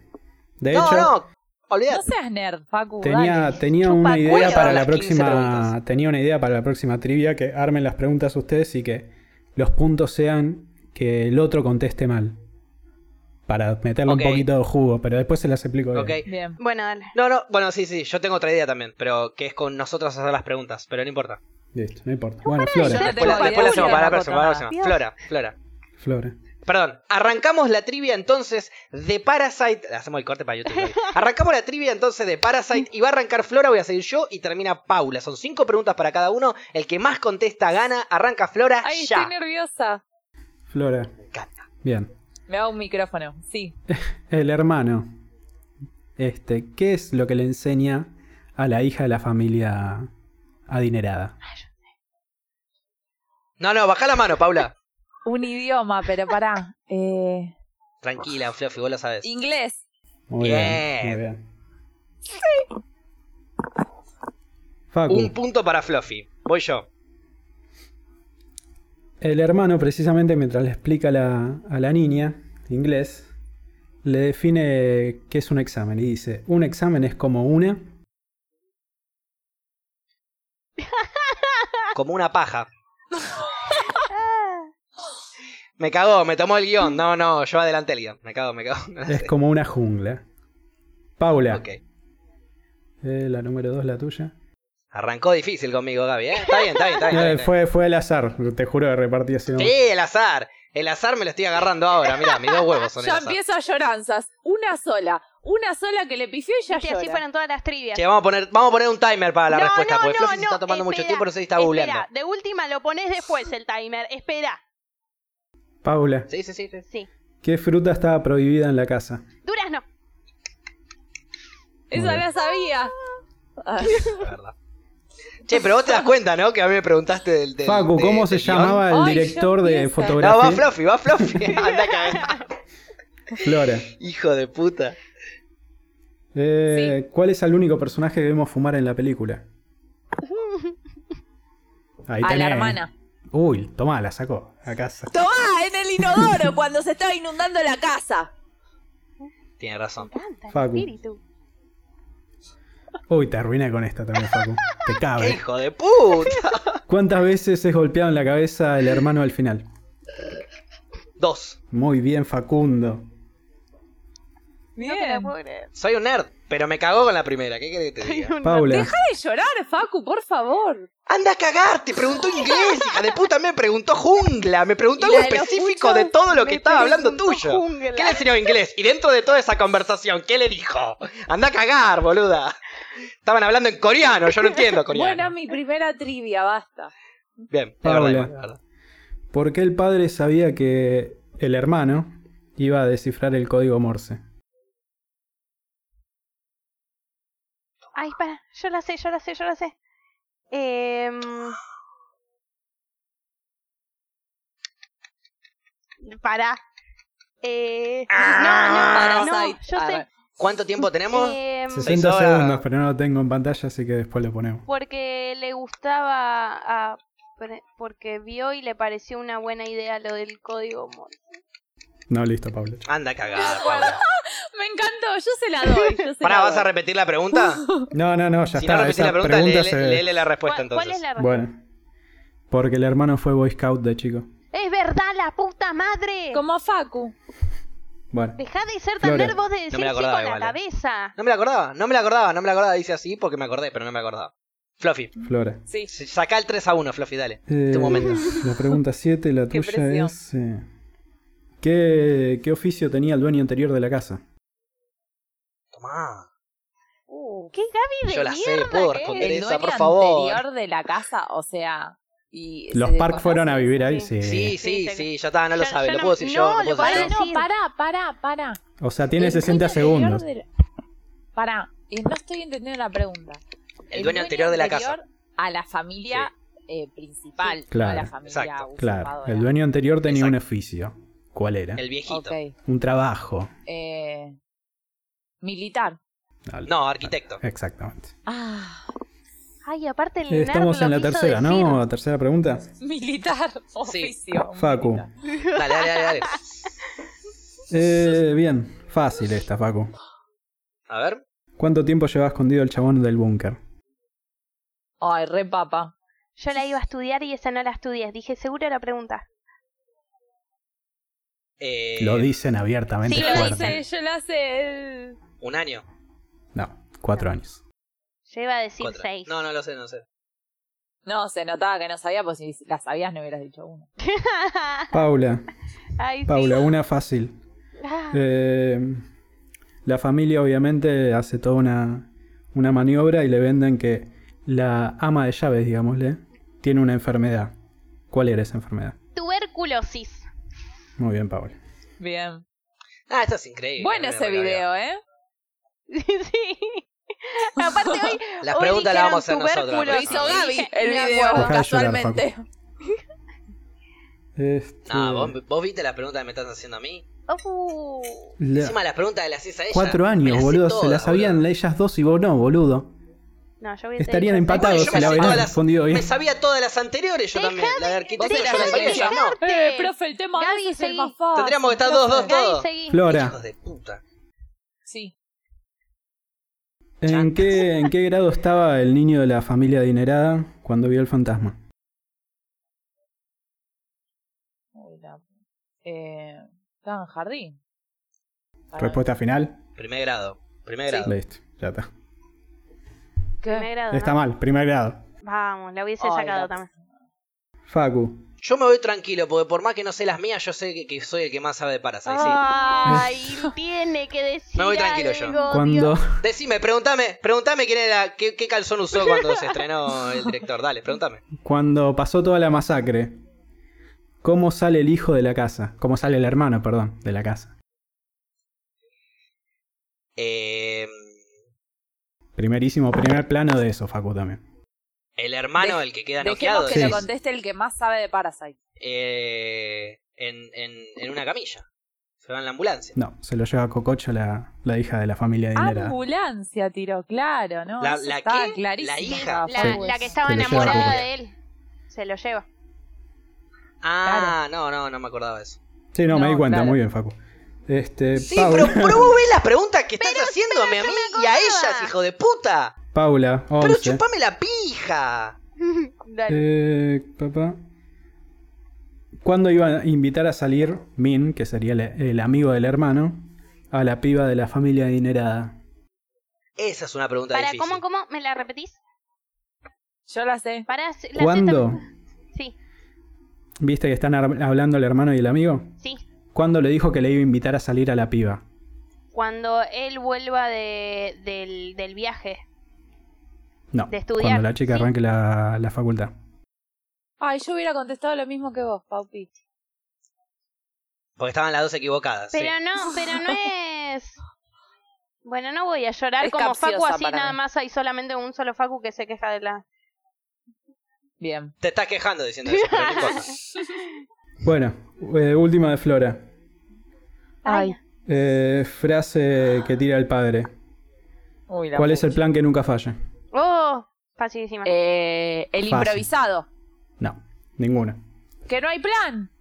De no, hecho, no, No seas nerd, Facu. tenía, dale. tenía Chupa una idea para la Las 15 próxima. Tenía una idea para la próxima trivia que armen las preguntas ustedes y que los puntos sean que el otro conteste mal. Para meterle un poquito de jugo, pero después se las explico bien. Ok. Bien. Bueno, dale. No, no, bueno, sí, sí, yo tengo otra idea también, pero que es con nosotros hacer las preguntas, pero no importa. Listo, no importa. Bueno, Flora. Después, la, después hacemos para la próxima, para la nada. próxima. Flora, Flora. Flora. Perdón, arrancamos la trivia entonces de Parasite. Hacemos el corte para YouTube. [LAUGHS] Arrancamos la trivia entonces de Parasite y va a arrancar Flora, voy a seguir yo y termina Paula. Son cinco preguntas para cada uno. El que más contesta gana. Arranca Flora Ay, ya. estoy nerviosa. Flora. Me encanta. Bien. Me hago un micrófono. Sí. [LAUGHS] El hermano. Este, ¿qué es lo que le enseña a la hija de la familia adinerada? No, no, baja la mano, Paula. Un idioma, pero pará. Eh, Tranquila, Fluffy, vos lo sabes. inglés. Muy bien. Bien. Muy bien. Facu. Un punto para Fluffy. Voy yo. El hermano, precisamente mientras le explica a la, a la niña inglés, le define qué es un examen y dice, un examen es como una... Como una paja. Me cagó, me tomó el guion. No, no, yo adelanté el guion. Me cago, me cago. [LAUGHS] Es como una jungla. Paula, Ok. eh, la número dos, la tuya. Arrancó difícil conmigo, Gaby, ¿eh? Está bien, está bien, está bien. [LAUGHS] está Eh, bien. fue, fue al azar, te juro que repartí así. Sí, el azar. El azar me lo estoy agarrando ahora. Mirá, mis dos huevos son el Ya azar. empiezo a lloranzas. Una sola. Una sola que le pifió y ya Viste, así fueron todas las trivias. Che, vamos a poner, vamos a poner un timer para la no, respuesta, no, porque no, Fluffy se no, está tomando mucho espera, tiempo, no sé si está espera, googleando. de última lo pones después el timer. Espera. Paula, Sí, sí, sí. sí. Sí. ¿qué fruta estaba prohibida en la casa? Durazno. Esa la sabía. Ah, La verdad. Che, pero vos te das cuenta, ¿no? Que a mí me preguntaste del. del- Facu, de- ¿cómo se del guion. llamaba el Ay, director de empieza. No, fotografía? va Fluffy, va Fluffy. [LAUGHS] Anda a cagar. [LAUGHS] Flora. Hijo de puta. Eh, ¿Cuál es el único personaje que vemos fumar en la película? [LAUGHS] Ahí a la hermana. Uy, tomá, la sacó a casa. Tomá, en el inodoro, [LAUGHS] cuando se estaba inundando la casa. Tiene razón. Canta, Facu. espíritu. Uy, te arruiné con esta también, Facu. Te [LAUGHS] ¡Qué cabe. hijo de puta! ¿Cuántas veces es golpeado en la cabeza el hermano al final? Dos. Muy bien, Facundo. No te la Bien. puedo creer. Soy un nerd, pero me cagó con la primera. ¿Qué querés que te diga? Paula. Deja de llorar, Facu, por favor. Anda a cagar, te preguntó inglés, hija de puta, me preguntó jungla, me preguntó ¿Y algo específico de todo lo que estaba hablando tuyo. jungla. ¿Qué le enseñó inglés? Y dentro de toda esa conversación, ¿qué le dijo? Anda a cagar, boluda. Estaban hablando en coreano, yo no entiendo coreano. Buena mi primera trivia, basta. Bien, Paula. verdad. ¿Por qué el padre sabía que el hermano iba a descifrar el código Morse? Ay, para, yo la sé, yo la sé, yo la sé. Eh... Para. Eh... No, no, no, Parasite. yo sé. ¿Cuánto tiempo tenemos? Em, 60 horas. segundos, pero no lo tengo en pantalla, así que después lo ponemos. porque le gustaba a... Porque vio y le pareció una buena idea lo del código Morse. No, listo, Paula. Anda a cagar, Paula. [LAUGHS] Me encantó, yo se la doy. Yo se Pará, la ¿vas a repetir la pregunta? [LAUGHS] No, no, no, ya Si no está. repetís Esa la pregunta, pregunta léele, se- léele la respuesta ¿Cuál, cuál entonces. es la respuesta? Bueno. Porque el hermano fue Boy Scout de chico. Es verdad, la puta madre. Como Facu. Bueno, Dejá de ser tan nervos de No decir me la acordaba con la igual, eh. cabeza. No me la acordaba, no me la acordaba, no me la acordaba. Dice así porque me acordé, pero no me acordaba. Fluffy, Flora. Sí. saca el 3 a 1, Fluffy, dale. Eh, Tu momento. La pregunta 7, la tuya es... eh, ¿qué, ¿Qué oficio tenía el dueño anterior de la casa? Tomá. Uh, ¿Qué Gaby de Yo la sé, mierda puedo que responder es? Esa, por favor. anterior de la casa, o sea. Y ¿Los Park fueron a vivir ahí? Sí. Sí. Sí, sí, Sí, sí, sí. ya está, no lo Yo- sabe. Lo no- puedo decir no, yo, lo lo puedo decir yo. no, pará, pará, pará. O sea, tiene El 60 dueño anterior segundos. la- Pará, y no estoy entendiendo la pregunta. El dueño anterior de la casa. A la familia eh, principal, Claro. no a la familia Exacto. Claro, el dueño anterior tenía un oficio. ¿Cuál era? El viejito. Un trabajo. Eh, militar. No, arquitecto. Exactamente. Ah, Ay, aparte el Eh, nerd Estamos lo en la tercera, decir. ¿no? Tercera pregunta. militar, oficio. [LAUGHS] Facu. militar. Dale, dale, dale, dale. Eh, bien, fácil esta, Facu. A ver. ¿Cuánto tiempo llevaba escondido el chabón del búnker? Ay, re papa. Yo la iba a estudiar y esa no la estudié. Dije, seguro la pregunta. Eh, Lo dicen abiertamente Sí, lo dicen. yo la sé. Un año. No, cuatro años. Yo iba a decir Cuatro. seis. No, no lo sé, no sé. No, se notaba que no sabía, pues si la sabías no hubieras dicho uno. [LAUGHS] Paula, Ay, sí. Paula, una fácil. Ah, Eh, la familia obviamente hace toda una, una maniobra y le venden que la ama de llaves, digámosle, tiene una enfermedad. ¿Cuál era esa enfermedad? Tuberculosis. Muy bien, Paula. Bien. Ah, esto es increíble. Bueno ese video, ¿eh? [LAUGHS] sí. Aparte hoy. [LAUGHS] Las hoy preguntas las vamos a hacer nosotros. Lo tubérculo. hizo Sí, Gaby dije, el video. Dejá casualmente. Este, No, ¿vos, vos viste la pregunta que me estás haciendo a mí. Uh, la- Encima las preguntas de las haces a ella. cuatro años, las boludo. se todas, la sabían ellas dos y vos no, boludo. No, yo hubiese Estarían dicho empatados si me la hubieran respondido bien. Me sabía todas las anteriores yo también. La de arquitecto Vos yo te la sabía. Eh, profe, el tema Gaby, de ese es el más fácil. Tendríamos que estar dos, dos, profe. Gaby, todo. seguí. Flora, Hijos de puta. Sí. ¿en qué, ¿en qué grado estaba el niño de la familia adinerada cuando vio el fantasma? Eh, estaba en jardín. Respuesta final. Primer grado. Primer Sí. grado. Listo, ya está. Primer grado, Está ¿no? mal, primer grado. Vamos, la hubiese Ay, sacado la- también. Facu. Yo me voy tranquilo, porque por más que no sé las mías, yo sé que, que soy el que más sabe de Parasite. Sí. Ay, [LAUGHS] tiene que decir Me voy tranquilo yo. algo, Cuando, Dios. Decime, pregúntame, pregúntame quién era, qué, qué calzón usó cuando se estrenó el director. Dale, pregúntame. cuando pasó toda la masacre, ¿cómo sale el hijo de la casa? ¿Cómo sale el hermano, perdón, de la casa? Eh, Primerísimo, primer plano de eso, Facu también. el hermano, Dej- el que queda Dejemos noqueado, que Sí. lo conteste el que más sabe de Parasite. eh, en, en, en una camilla. Se va en la ambulancia. No, se lo lleva Cococho, la, la hija de la familia adinerada. Ambulancia tiró, claro, ¿no? La- Eso ¿la estaba qué? clarísimo. ¿La hija? La, Sí. la que estaba Se lo lleva enamorada de él. Se lo lleva. Ah, no, no, no me acordaba de eso. Sí, no, me No, di cuenta, claro. muy bien, Facu. Este, Sí, Paula, pero, pero vos ves las preguntas que estás haciéndome a mí y a ellas, hijo de puta. Paula, Pero 11. chupame la pija. [LAUGHS] Dale. Eh, papá. ¿Cuándo iba a invitar a salir Min, que sería el, el amigo del hermano, a la piba de la familia adinerada? Esa es una pregunta Para, difícil. ¿cómo, cómo? ¿Me la repetís? Yo la sé. Para, la ¿Cuándo? Sí, ¿Viste que están hablando el hermano y el amigo? sí. ¿Cuándo le dijo que le iba a invitar a salir a la piba? Cuando él vuelva de, del, del viaje. No, De estudiar, cuando la chica sí. arranque la, la facultad. Ay, yo hubiera contestado lo mismo que vos, Paupi. Porque estaban las dos equivocadas. sí. Pero no, pero no es. Bueno, no voy a llorar Es como Facu, así nada mí. más hay solamente un solo Facu que se queja de la. Bien. Te estás quejando diciendo eso, pero no [LAUGHS] importa. Bueno, eh, última de Flora. Ay. Eh, frase que tira el padre. Uy, la ¿Cuál es el plan que nunca falla? Oh, facilísima. Eh, el Fácil. improvisado. No, ninguno. Que no hay plan.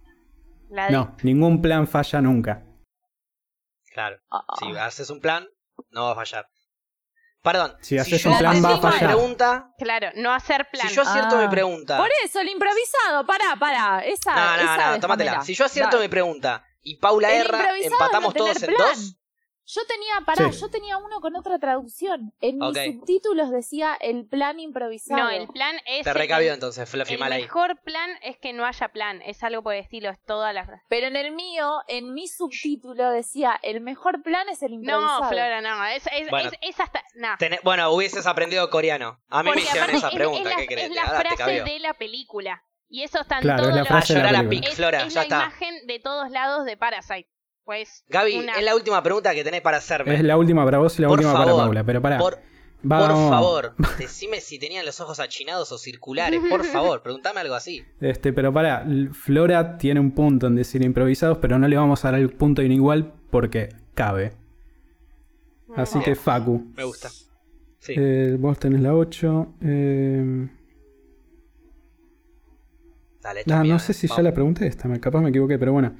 la de. No, ningún plan falla nunca. Claro. Ah, Si haces un plan, no va a fallar. Perdón. Si si haces yo un plan, va a fallar. pregunta, Claro, no hacer plan. si yo acierto Ah. mi pregunta. Por eso, el improvisado, pará, pará. Esa, No, no, esa no, tómatela. Si yo acierto mi pregunta y Paula El erra, empatamos no todos en plan. dos. Yo tenía, pará, Sí. yo tenía uno con otra traducción. En mis subtítulos decía el plan improvisado. No, el plan es. Te recabió entonces, Fluffy El mal ahí. mejor plan es que no haya plan. Es algo por el estilo, es toda la. Pero en el mío, en mi subtítulo decía el mejor plan es el improvisado. No, Flora, no. Es, es, Bueno. es, es hasta. Bueno, hubieses aprendido coreano. A mí me hicieron esa es- pregunta, es, ¿qué la, crees? es la frase de la película. Y eso está en Claro, es todos la los- frase de la película. Es, Flora, es ya la está. imagen de todos lados de Parasite. Pues. Gaby, una- es la última pregunta que tenés para hacerme. Es la última para vos y la Por última para Paula. Pero pará. Por, favor, [LAUGHS] decime si tenían los ojos achinados o circulares. Por [LAUGHS] favor, preguntame algo así. Este, pero pará. Flora tiene un punto en decir improvisados, pero no le vamos a dar el punto inigual porque cabe. Así que Facu. Me gusta. Sí. Eh, vos tenés la 8. Eh... Ah, no sé si ya la pregunté esta, capaz me equivoqué, pero bueno.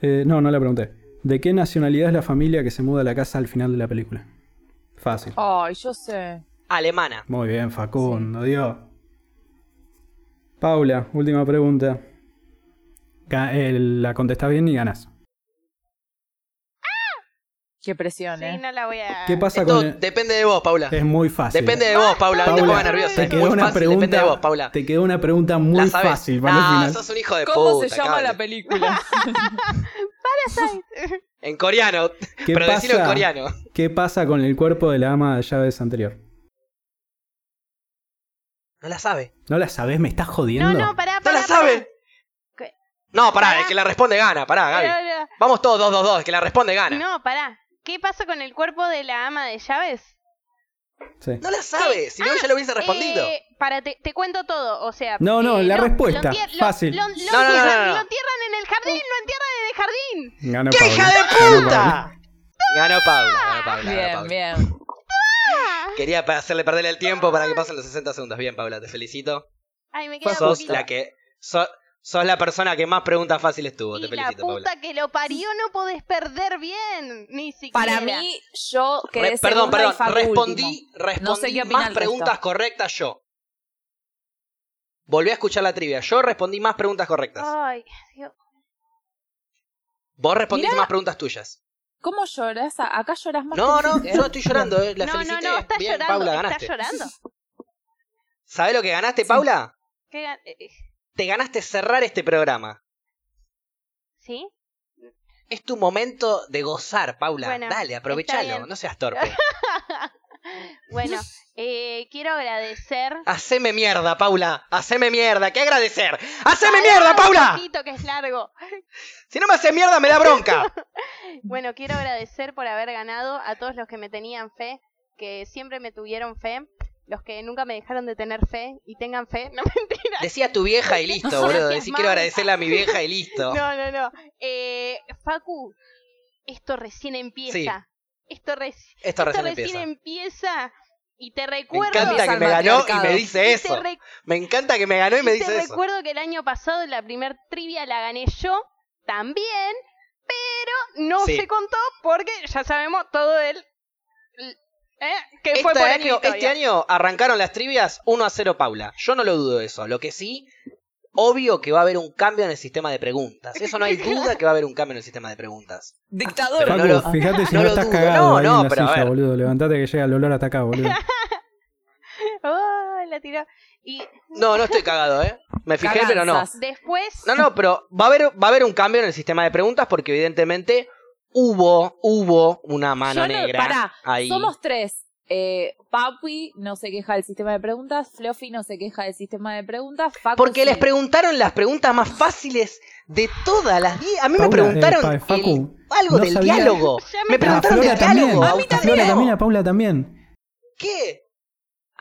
Eh, no, no la pregunté. ¿De qué nacionalidad es la familia que se muda a la casa al final de la película? Fácil. Ay, yo sé. Alemana. Muy bien, Facundo, Dios. Paula, última pregunta. Eh, la contestás bien y ganas. Qué presión, Sí, eh. no la voy a. ¿Qué pasa Esto con el- depende de vos, Paula. Es muy fácil. Depende de vos, Paula. No te pongas nerviosa. te quedó una fácil, pregunta, depende de vos, Paula. Te quedó una pregunta muy ¿La sabes? fácil para el Ah, final. sos un hijo de ¿Cómo puta. se llama la película? [LAUGHS] Parasite. En coreano. ¿Qué pero decilo en pasa? coreano. ¿Qué pasa con el cuerpo de la ama de llaves anterior? No la sabe. ¿No la sabés? ¿Me estás jodiendo? No, no, pará, ¡No pará. la sabe! ¿Qué? No, pará, Pará. el que la responde gana. Pará, Gaby. pará. No, Vamos todos dos, dos, dos. El que la responde no, gana. no, pará. ¿Qué pasa con el cuerpo de la ama de llaves? Sí. No la sabe. Si no, Ah, ya lo hubiese respondido. Eh, para, te, te cuento todo. O sea. No, no, eh, la lo- respuesta, lo fácil. Lo, lo No, no, no, entierran, no, no. lo entierran en el jardín, lo entierran en el jardín. Ganó ¡Qué Paula. hija de puta! Ganó Paula, ganó Paula. ganó bien, Paula. bien. Quería pa- hacerle perder el tiempo para que pasen los 60 segundos. Bien, Paula, te felicito. Ay, me queda Sos poquito. la que. so- sos la persona que más preguntas fáciles tuvo. Y Te la felicito, puta Paula. que lo parió no podés perder bien. Ni siquiera. Para mí, yo quedé Re- perdón, y perdón. Respondí, respondí No sé qué opina más preguntas correctas yo. Volví a escuchar la trivia. Yo respondí más preguntas correctas. Ay, Dios. Vos respondiste Mirá. más preguntas tuyas. ¿Cómo lloras? Acá lloras más No, que no, Enrique. yo no estoy llorando, eh. La no, no, felicité. no, estás Bien, llorando. Paula, estás ganaste. llorando. ¿Sabés lo que ganaste, Paula? ¿Qué gan- eh, eh, Te ganaste cerrar este programa. ¿Sí? Es tu momento de gozar, Paula. Bueno, Dale, aprovechalo. No seas torpe. [LAUGHS] Bueno, eh, quiero agradecer. Haceme mierda, Paula. Haceme mierda. ¿Qué agradecer? ¡Haceme mierda, un Paula! poquito, que es largo. Si no me haces mierda, me da bronca. [LAUGHS] Bueno, quiero agradecer por haber ganado a todos los que me tenían fe, que siempre me tuvieron fe, los que nunca me dejaron de tener fe y tengan fe, [LAUGHS] no mentira. Decía tu vieja y listo, boludo. Decí quiero agradecerle a mi vieja y listo. [LAUGHS] No, no, no. Eh, Facu, esto recién empieza. Esto, reci- Esto esto recién recién empieza. empieza. Y te Me recuerdo. encanta que me ganó y me dice eso. te, re- Me encanta que me ganó y me te dice eso. recuerdo que el año pasado la primer trivia la gané yo también, pero no Sí. se contó porque ya sabemos todo el. ¿Eh? Que fue Este por año, escritorio. este año arrancaron las trivias 1 a 0 Paula. Yo no lo dudo de eso. Lo que sí, obvio que va a haber un cambio en el sistema de preguntas. Eso no hay [LAUGHS] duda que va a haber un cambio en el sistema de preguntas. Dictador. Pero no lo- fíjate si no estás dudo. cagado No, ahí no, en la pero a silla, ver. boludo. Levantate que llega el olor hasta acá, boludo. [LAUGHS] Oh, la tiró. Y No, no estoy cagado, ¿eh? Me fijé, pero no. Después. No, no, pero va a haber, va a haber un cambio en el sistema de preguntas porque evidentemente hubo, hubo una mano Yo no- negra pará, ahí. Somos tres. Eh, Papi no se queja del sistema de preguntas. Fluffy no se queja del sistema de preguntas. Facu Porque sí. les preguntaron las preguntas más fáciles de todas las A mí me preguntaron eh, pa- Facu, el- algo no del sabía- diálogo. Me preguntaron Flora del también. diálogo. A mí A Agustín. Flora también, a Paula también. ¿Qué?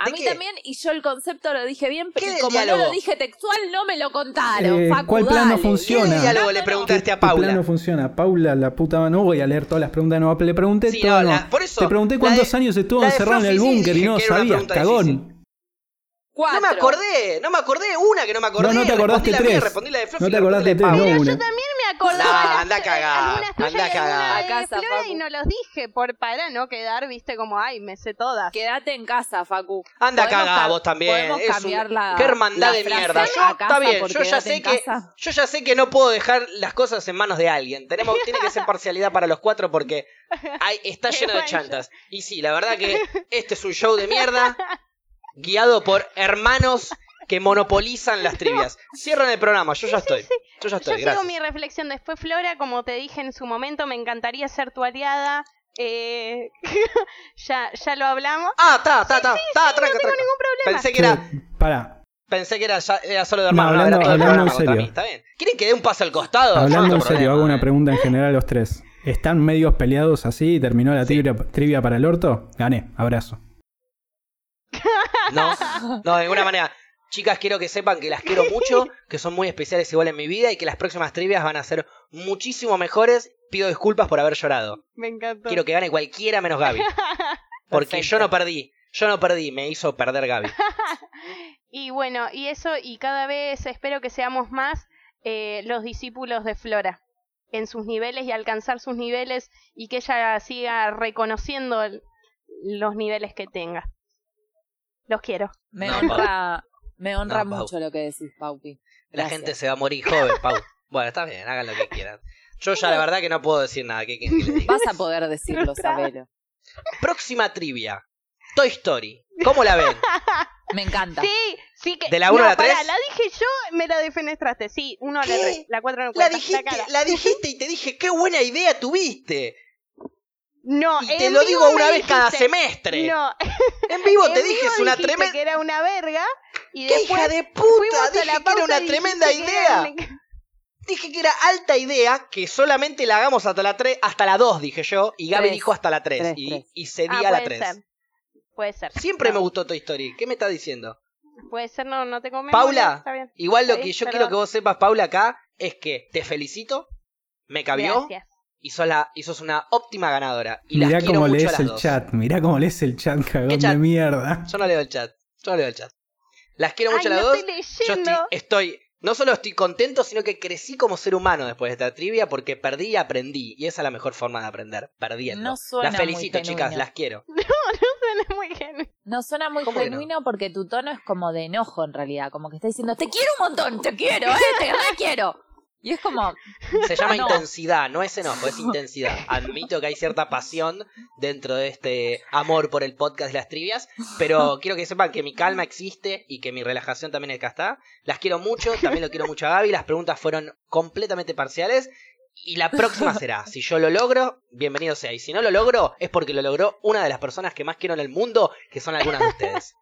A ¿De mí qué? también, y yo el concepto lo dije bien, ¿Qué pero como no lo dije textual, no me lo contaron. Eh, Facu, ¿cuál plan no dale. funciona? ¿Qué diálogo le preguntaste a ¿Qué plan Paula? no funciona? Paula, la puta, no voy a leer todas las preguntas, no, le pregunté Sí, todo. no, la- por eso, Te pregunté cuántos de- años estuvo encerrado en el búnker y no sabías, cagón. difícil. Cuatro. No me acordé, no me acordé una que no me acordé. No, no te acordaste respondí la mía, tres. respondí la de Fluffy, No te acordaste de tres, no Pero una. yo también me acordaba las- anda a cagar, anda a cagar. A casa, Flora Facu. y no los dije por para no quedar, viste, como, ay, me sé todas. Quédate en casa, Facu. Anda a cagar ca- vos también. podemos Es un- cambiar la- Qué hermandad la de mierda. Yo, está bien, yo ya sé que casa. yo ya sé que no puedo dejar las cosas en manos de alguien. Tenemos tiene que ser parcialidad para los cuatro porque hay, está [LAUGHS] lleno de chantas. Y sí, la verdad que este es un show de mierda guiado por hermanos que monopolizan las trivias. [LAUGHS] Cierran el programa, yo ya estoy. Yo ya Yo estoy, sigo gracias. mi reflexión después, Flora, como te dije en su momento, me encantaría ser tu aliada. eh, [LAUGHS] ya, ya lo hablamos. Ah, está, está, está, está, tranca, no tengo tranca. ningún problema. Pensé que era Para, Pensé que era, ya- era solo de No, hermano, no, hablando- era en serio. está bien. ¿Quieren que dé un paso al costado? Yo no hablando en serio, hago una pregunta en [LAUGHS] general a los tres. ¿Están medios peleados así y terminó la trivia, trivia para el orto? Gané, abrazo. No, no, de ninguna manera. Chicas, quiero que sepan que las quiero mucho, [LAUGHS] que son muy especiales igual en mi vida y que las próximas trivias van a ser muchísimo mejores. Pido disculpas por haber llorado. Me encantó. Quiero que gane cualquiera menos Gaby. [LAUGHS] Porque Perfecto. yo no perdí. Yo no perdí, me hizo perder Gaby. [LAUGHS] Y bueno, y eso, y cada vez espero que seamos más eh, los discípulos de Flora en sus niveles y alcanzar sus niveles y que ella siga reconociendo el- los niveles que tenga. Los quiero. Me No, honra, me honra No, mucho lo que decís, Paupi. La Gracias. gente se va a morir joven, Pau. [LAUGHS] Bueno, está bien, hagan lo que quieran. Yo ya la verdad que no puedo decir nada. ¿Qué diga? Vas a poder decirlo, [LAUGHS] sabelo. Próxima trivia. Toy Story. ¿Cómo la ven? [LAUGHS] Me encanta. Sí, sí que. ¿De la uno no, a la pará, tres? la dije yo, me la defenestraste. Sí, uno a la ¿Qué? tres. La cuatro no La dijiste, cara. la dijiste y te dije, qué buena idea tuviste. No, Y te lo digo una vez cada semestre. No, En [LAUGHS] vivo te dije, es una tremenda. que era una verga. Y ¡Qué hija de puta! Dije que era una tremenda idea. [LAUGHS] Dije que era alta idea, que solamente la hagamos hasta la 3, hasta la 2, dije yo, y Gaby Tres. dijo hasta la 3, Tres, y, tres. y cedí Ah, a la puede 3. ser. Puede ser. Siempre No, me gustó Toy Story. ¿Qué me está diciendo? Puede ser, no, no te convengo. Paula, Está bien. Igual lo que yo perdón. quiero que vos sepas, Paula, acá, es que te felicito, me cabió, Gracias. Y sos, la, y sos una óptima ganadora. Y Mirá las quiero cómo mucho lees el dos. chat, mirá cómo lees el chat, cagón chat? de mierda. Yo no leo el chat, yo no leo el chat. Las quiero mucho Ay, a las no dos. estoy Yo leyendo. estoy, estoy, no solo estoy contento, sino que crecí como ser humano después de esta trivia porque perdí y aprendí. Y esa es la mejor forma de aprender, perdiendo. No suena las felicito, muy chicas, las quiero. [LAUGHS] Suena muy genuino. No suena muy ¿Cómo que no? genuino porque tu tono es como de enojo en realidad. Como que está diciendo, te quiero un montón, te quiero, eh, te re quiero. Y es como, [LAUGHS] Se llama No. intensidad, no es enojo, es intensidad. Admito que hay cierta pasión dentro de este amor por el podcast de las trivias, pero quiero que sepan que mi calma existe y que mi relajación también acá está. Las quiero mucho, también lo quiero mucho a Gaby. Las preguntas fueron completamente parciales. Y la próxima será, si yo lo logro, bienvenido sea. Y si no lo logro, es porque lo logró una de las personas que más quiero en el mundo, que son algunas de ustedes.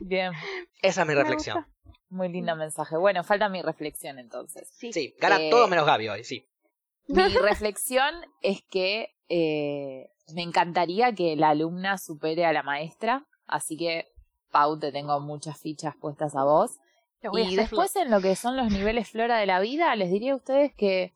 bien, Esa es mi reflexión. Muy lindo mensaje. Bueno, falta mi reflexión entonces. Sí. Sí, ganan Eh, todos menos Gaby hoy, sí. Mi [LAUGHS] reflexión es que eh, me encantaría que la alumna supere a la maestra, así que, Pau, te tengo muchas fichas puestas a vos. Y después en lo que son los niveles flora de la vida, les diría a ustedes que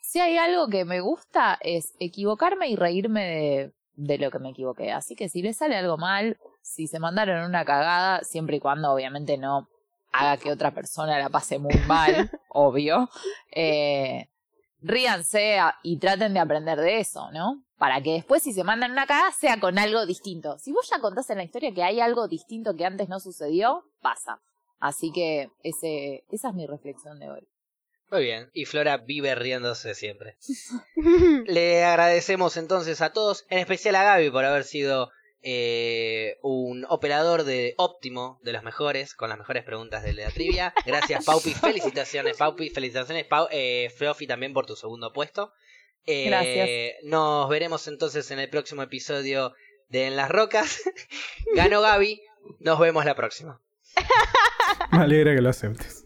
si hay algo que me gusta es equivocarme y reírme de, de lo que me equivoqué. Así que si les sale algo mal, si se mandaron una cagada, siempre y cuando obviamente no haga que otra persona la pase muy mal, [LAUGHS] obvio, eh, ríanse a- y traten de aprender de eso, ¿no? Para que después si se mandan una cagada sea con algo distinto. Si vos ya contás en la historia que hay algo distinto que antes no sucedió, pasa. Así que ese, esa es mi reflexión de hoy. Muy bien, y Flora vive riéndose siempre. [LAUGHS] Le agradecemos entonces a todos, en especial a Gaby por haber sido eh, un operador de óptimo de los mejores, con las mejores preguntas de la trivia. [LAUGHS] Gracias Paupi, felicitaciones Paupi, felicitaciones Pau, eh, Flofi también por tu segundo puesto. Eh, Gracias. Nos veremos entonces en el próximo episodio de En las Rocas. [LAUGHS] Ganó Gaby, nos vemos la próxima. Me alegra que lo aceptes.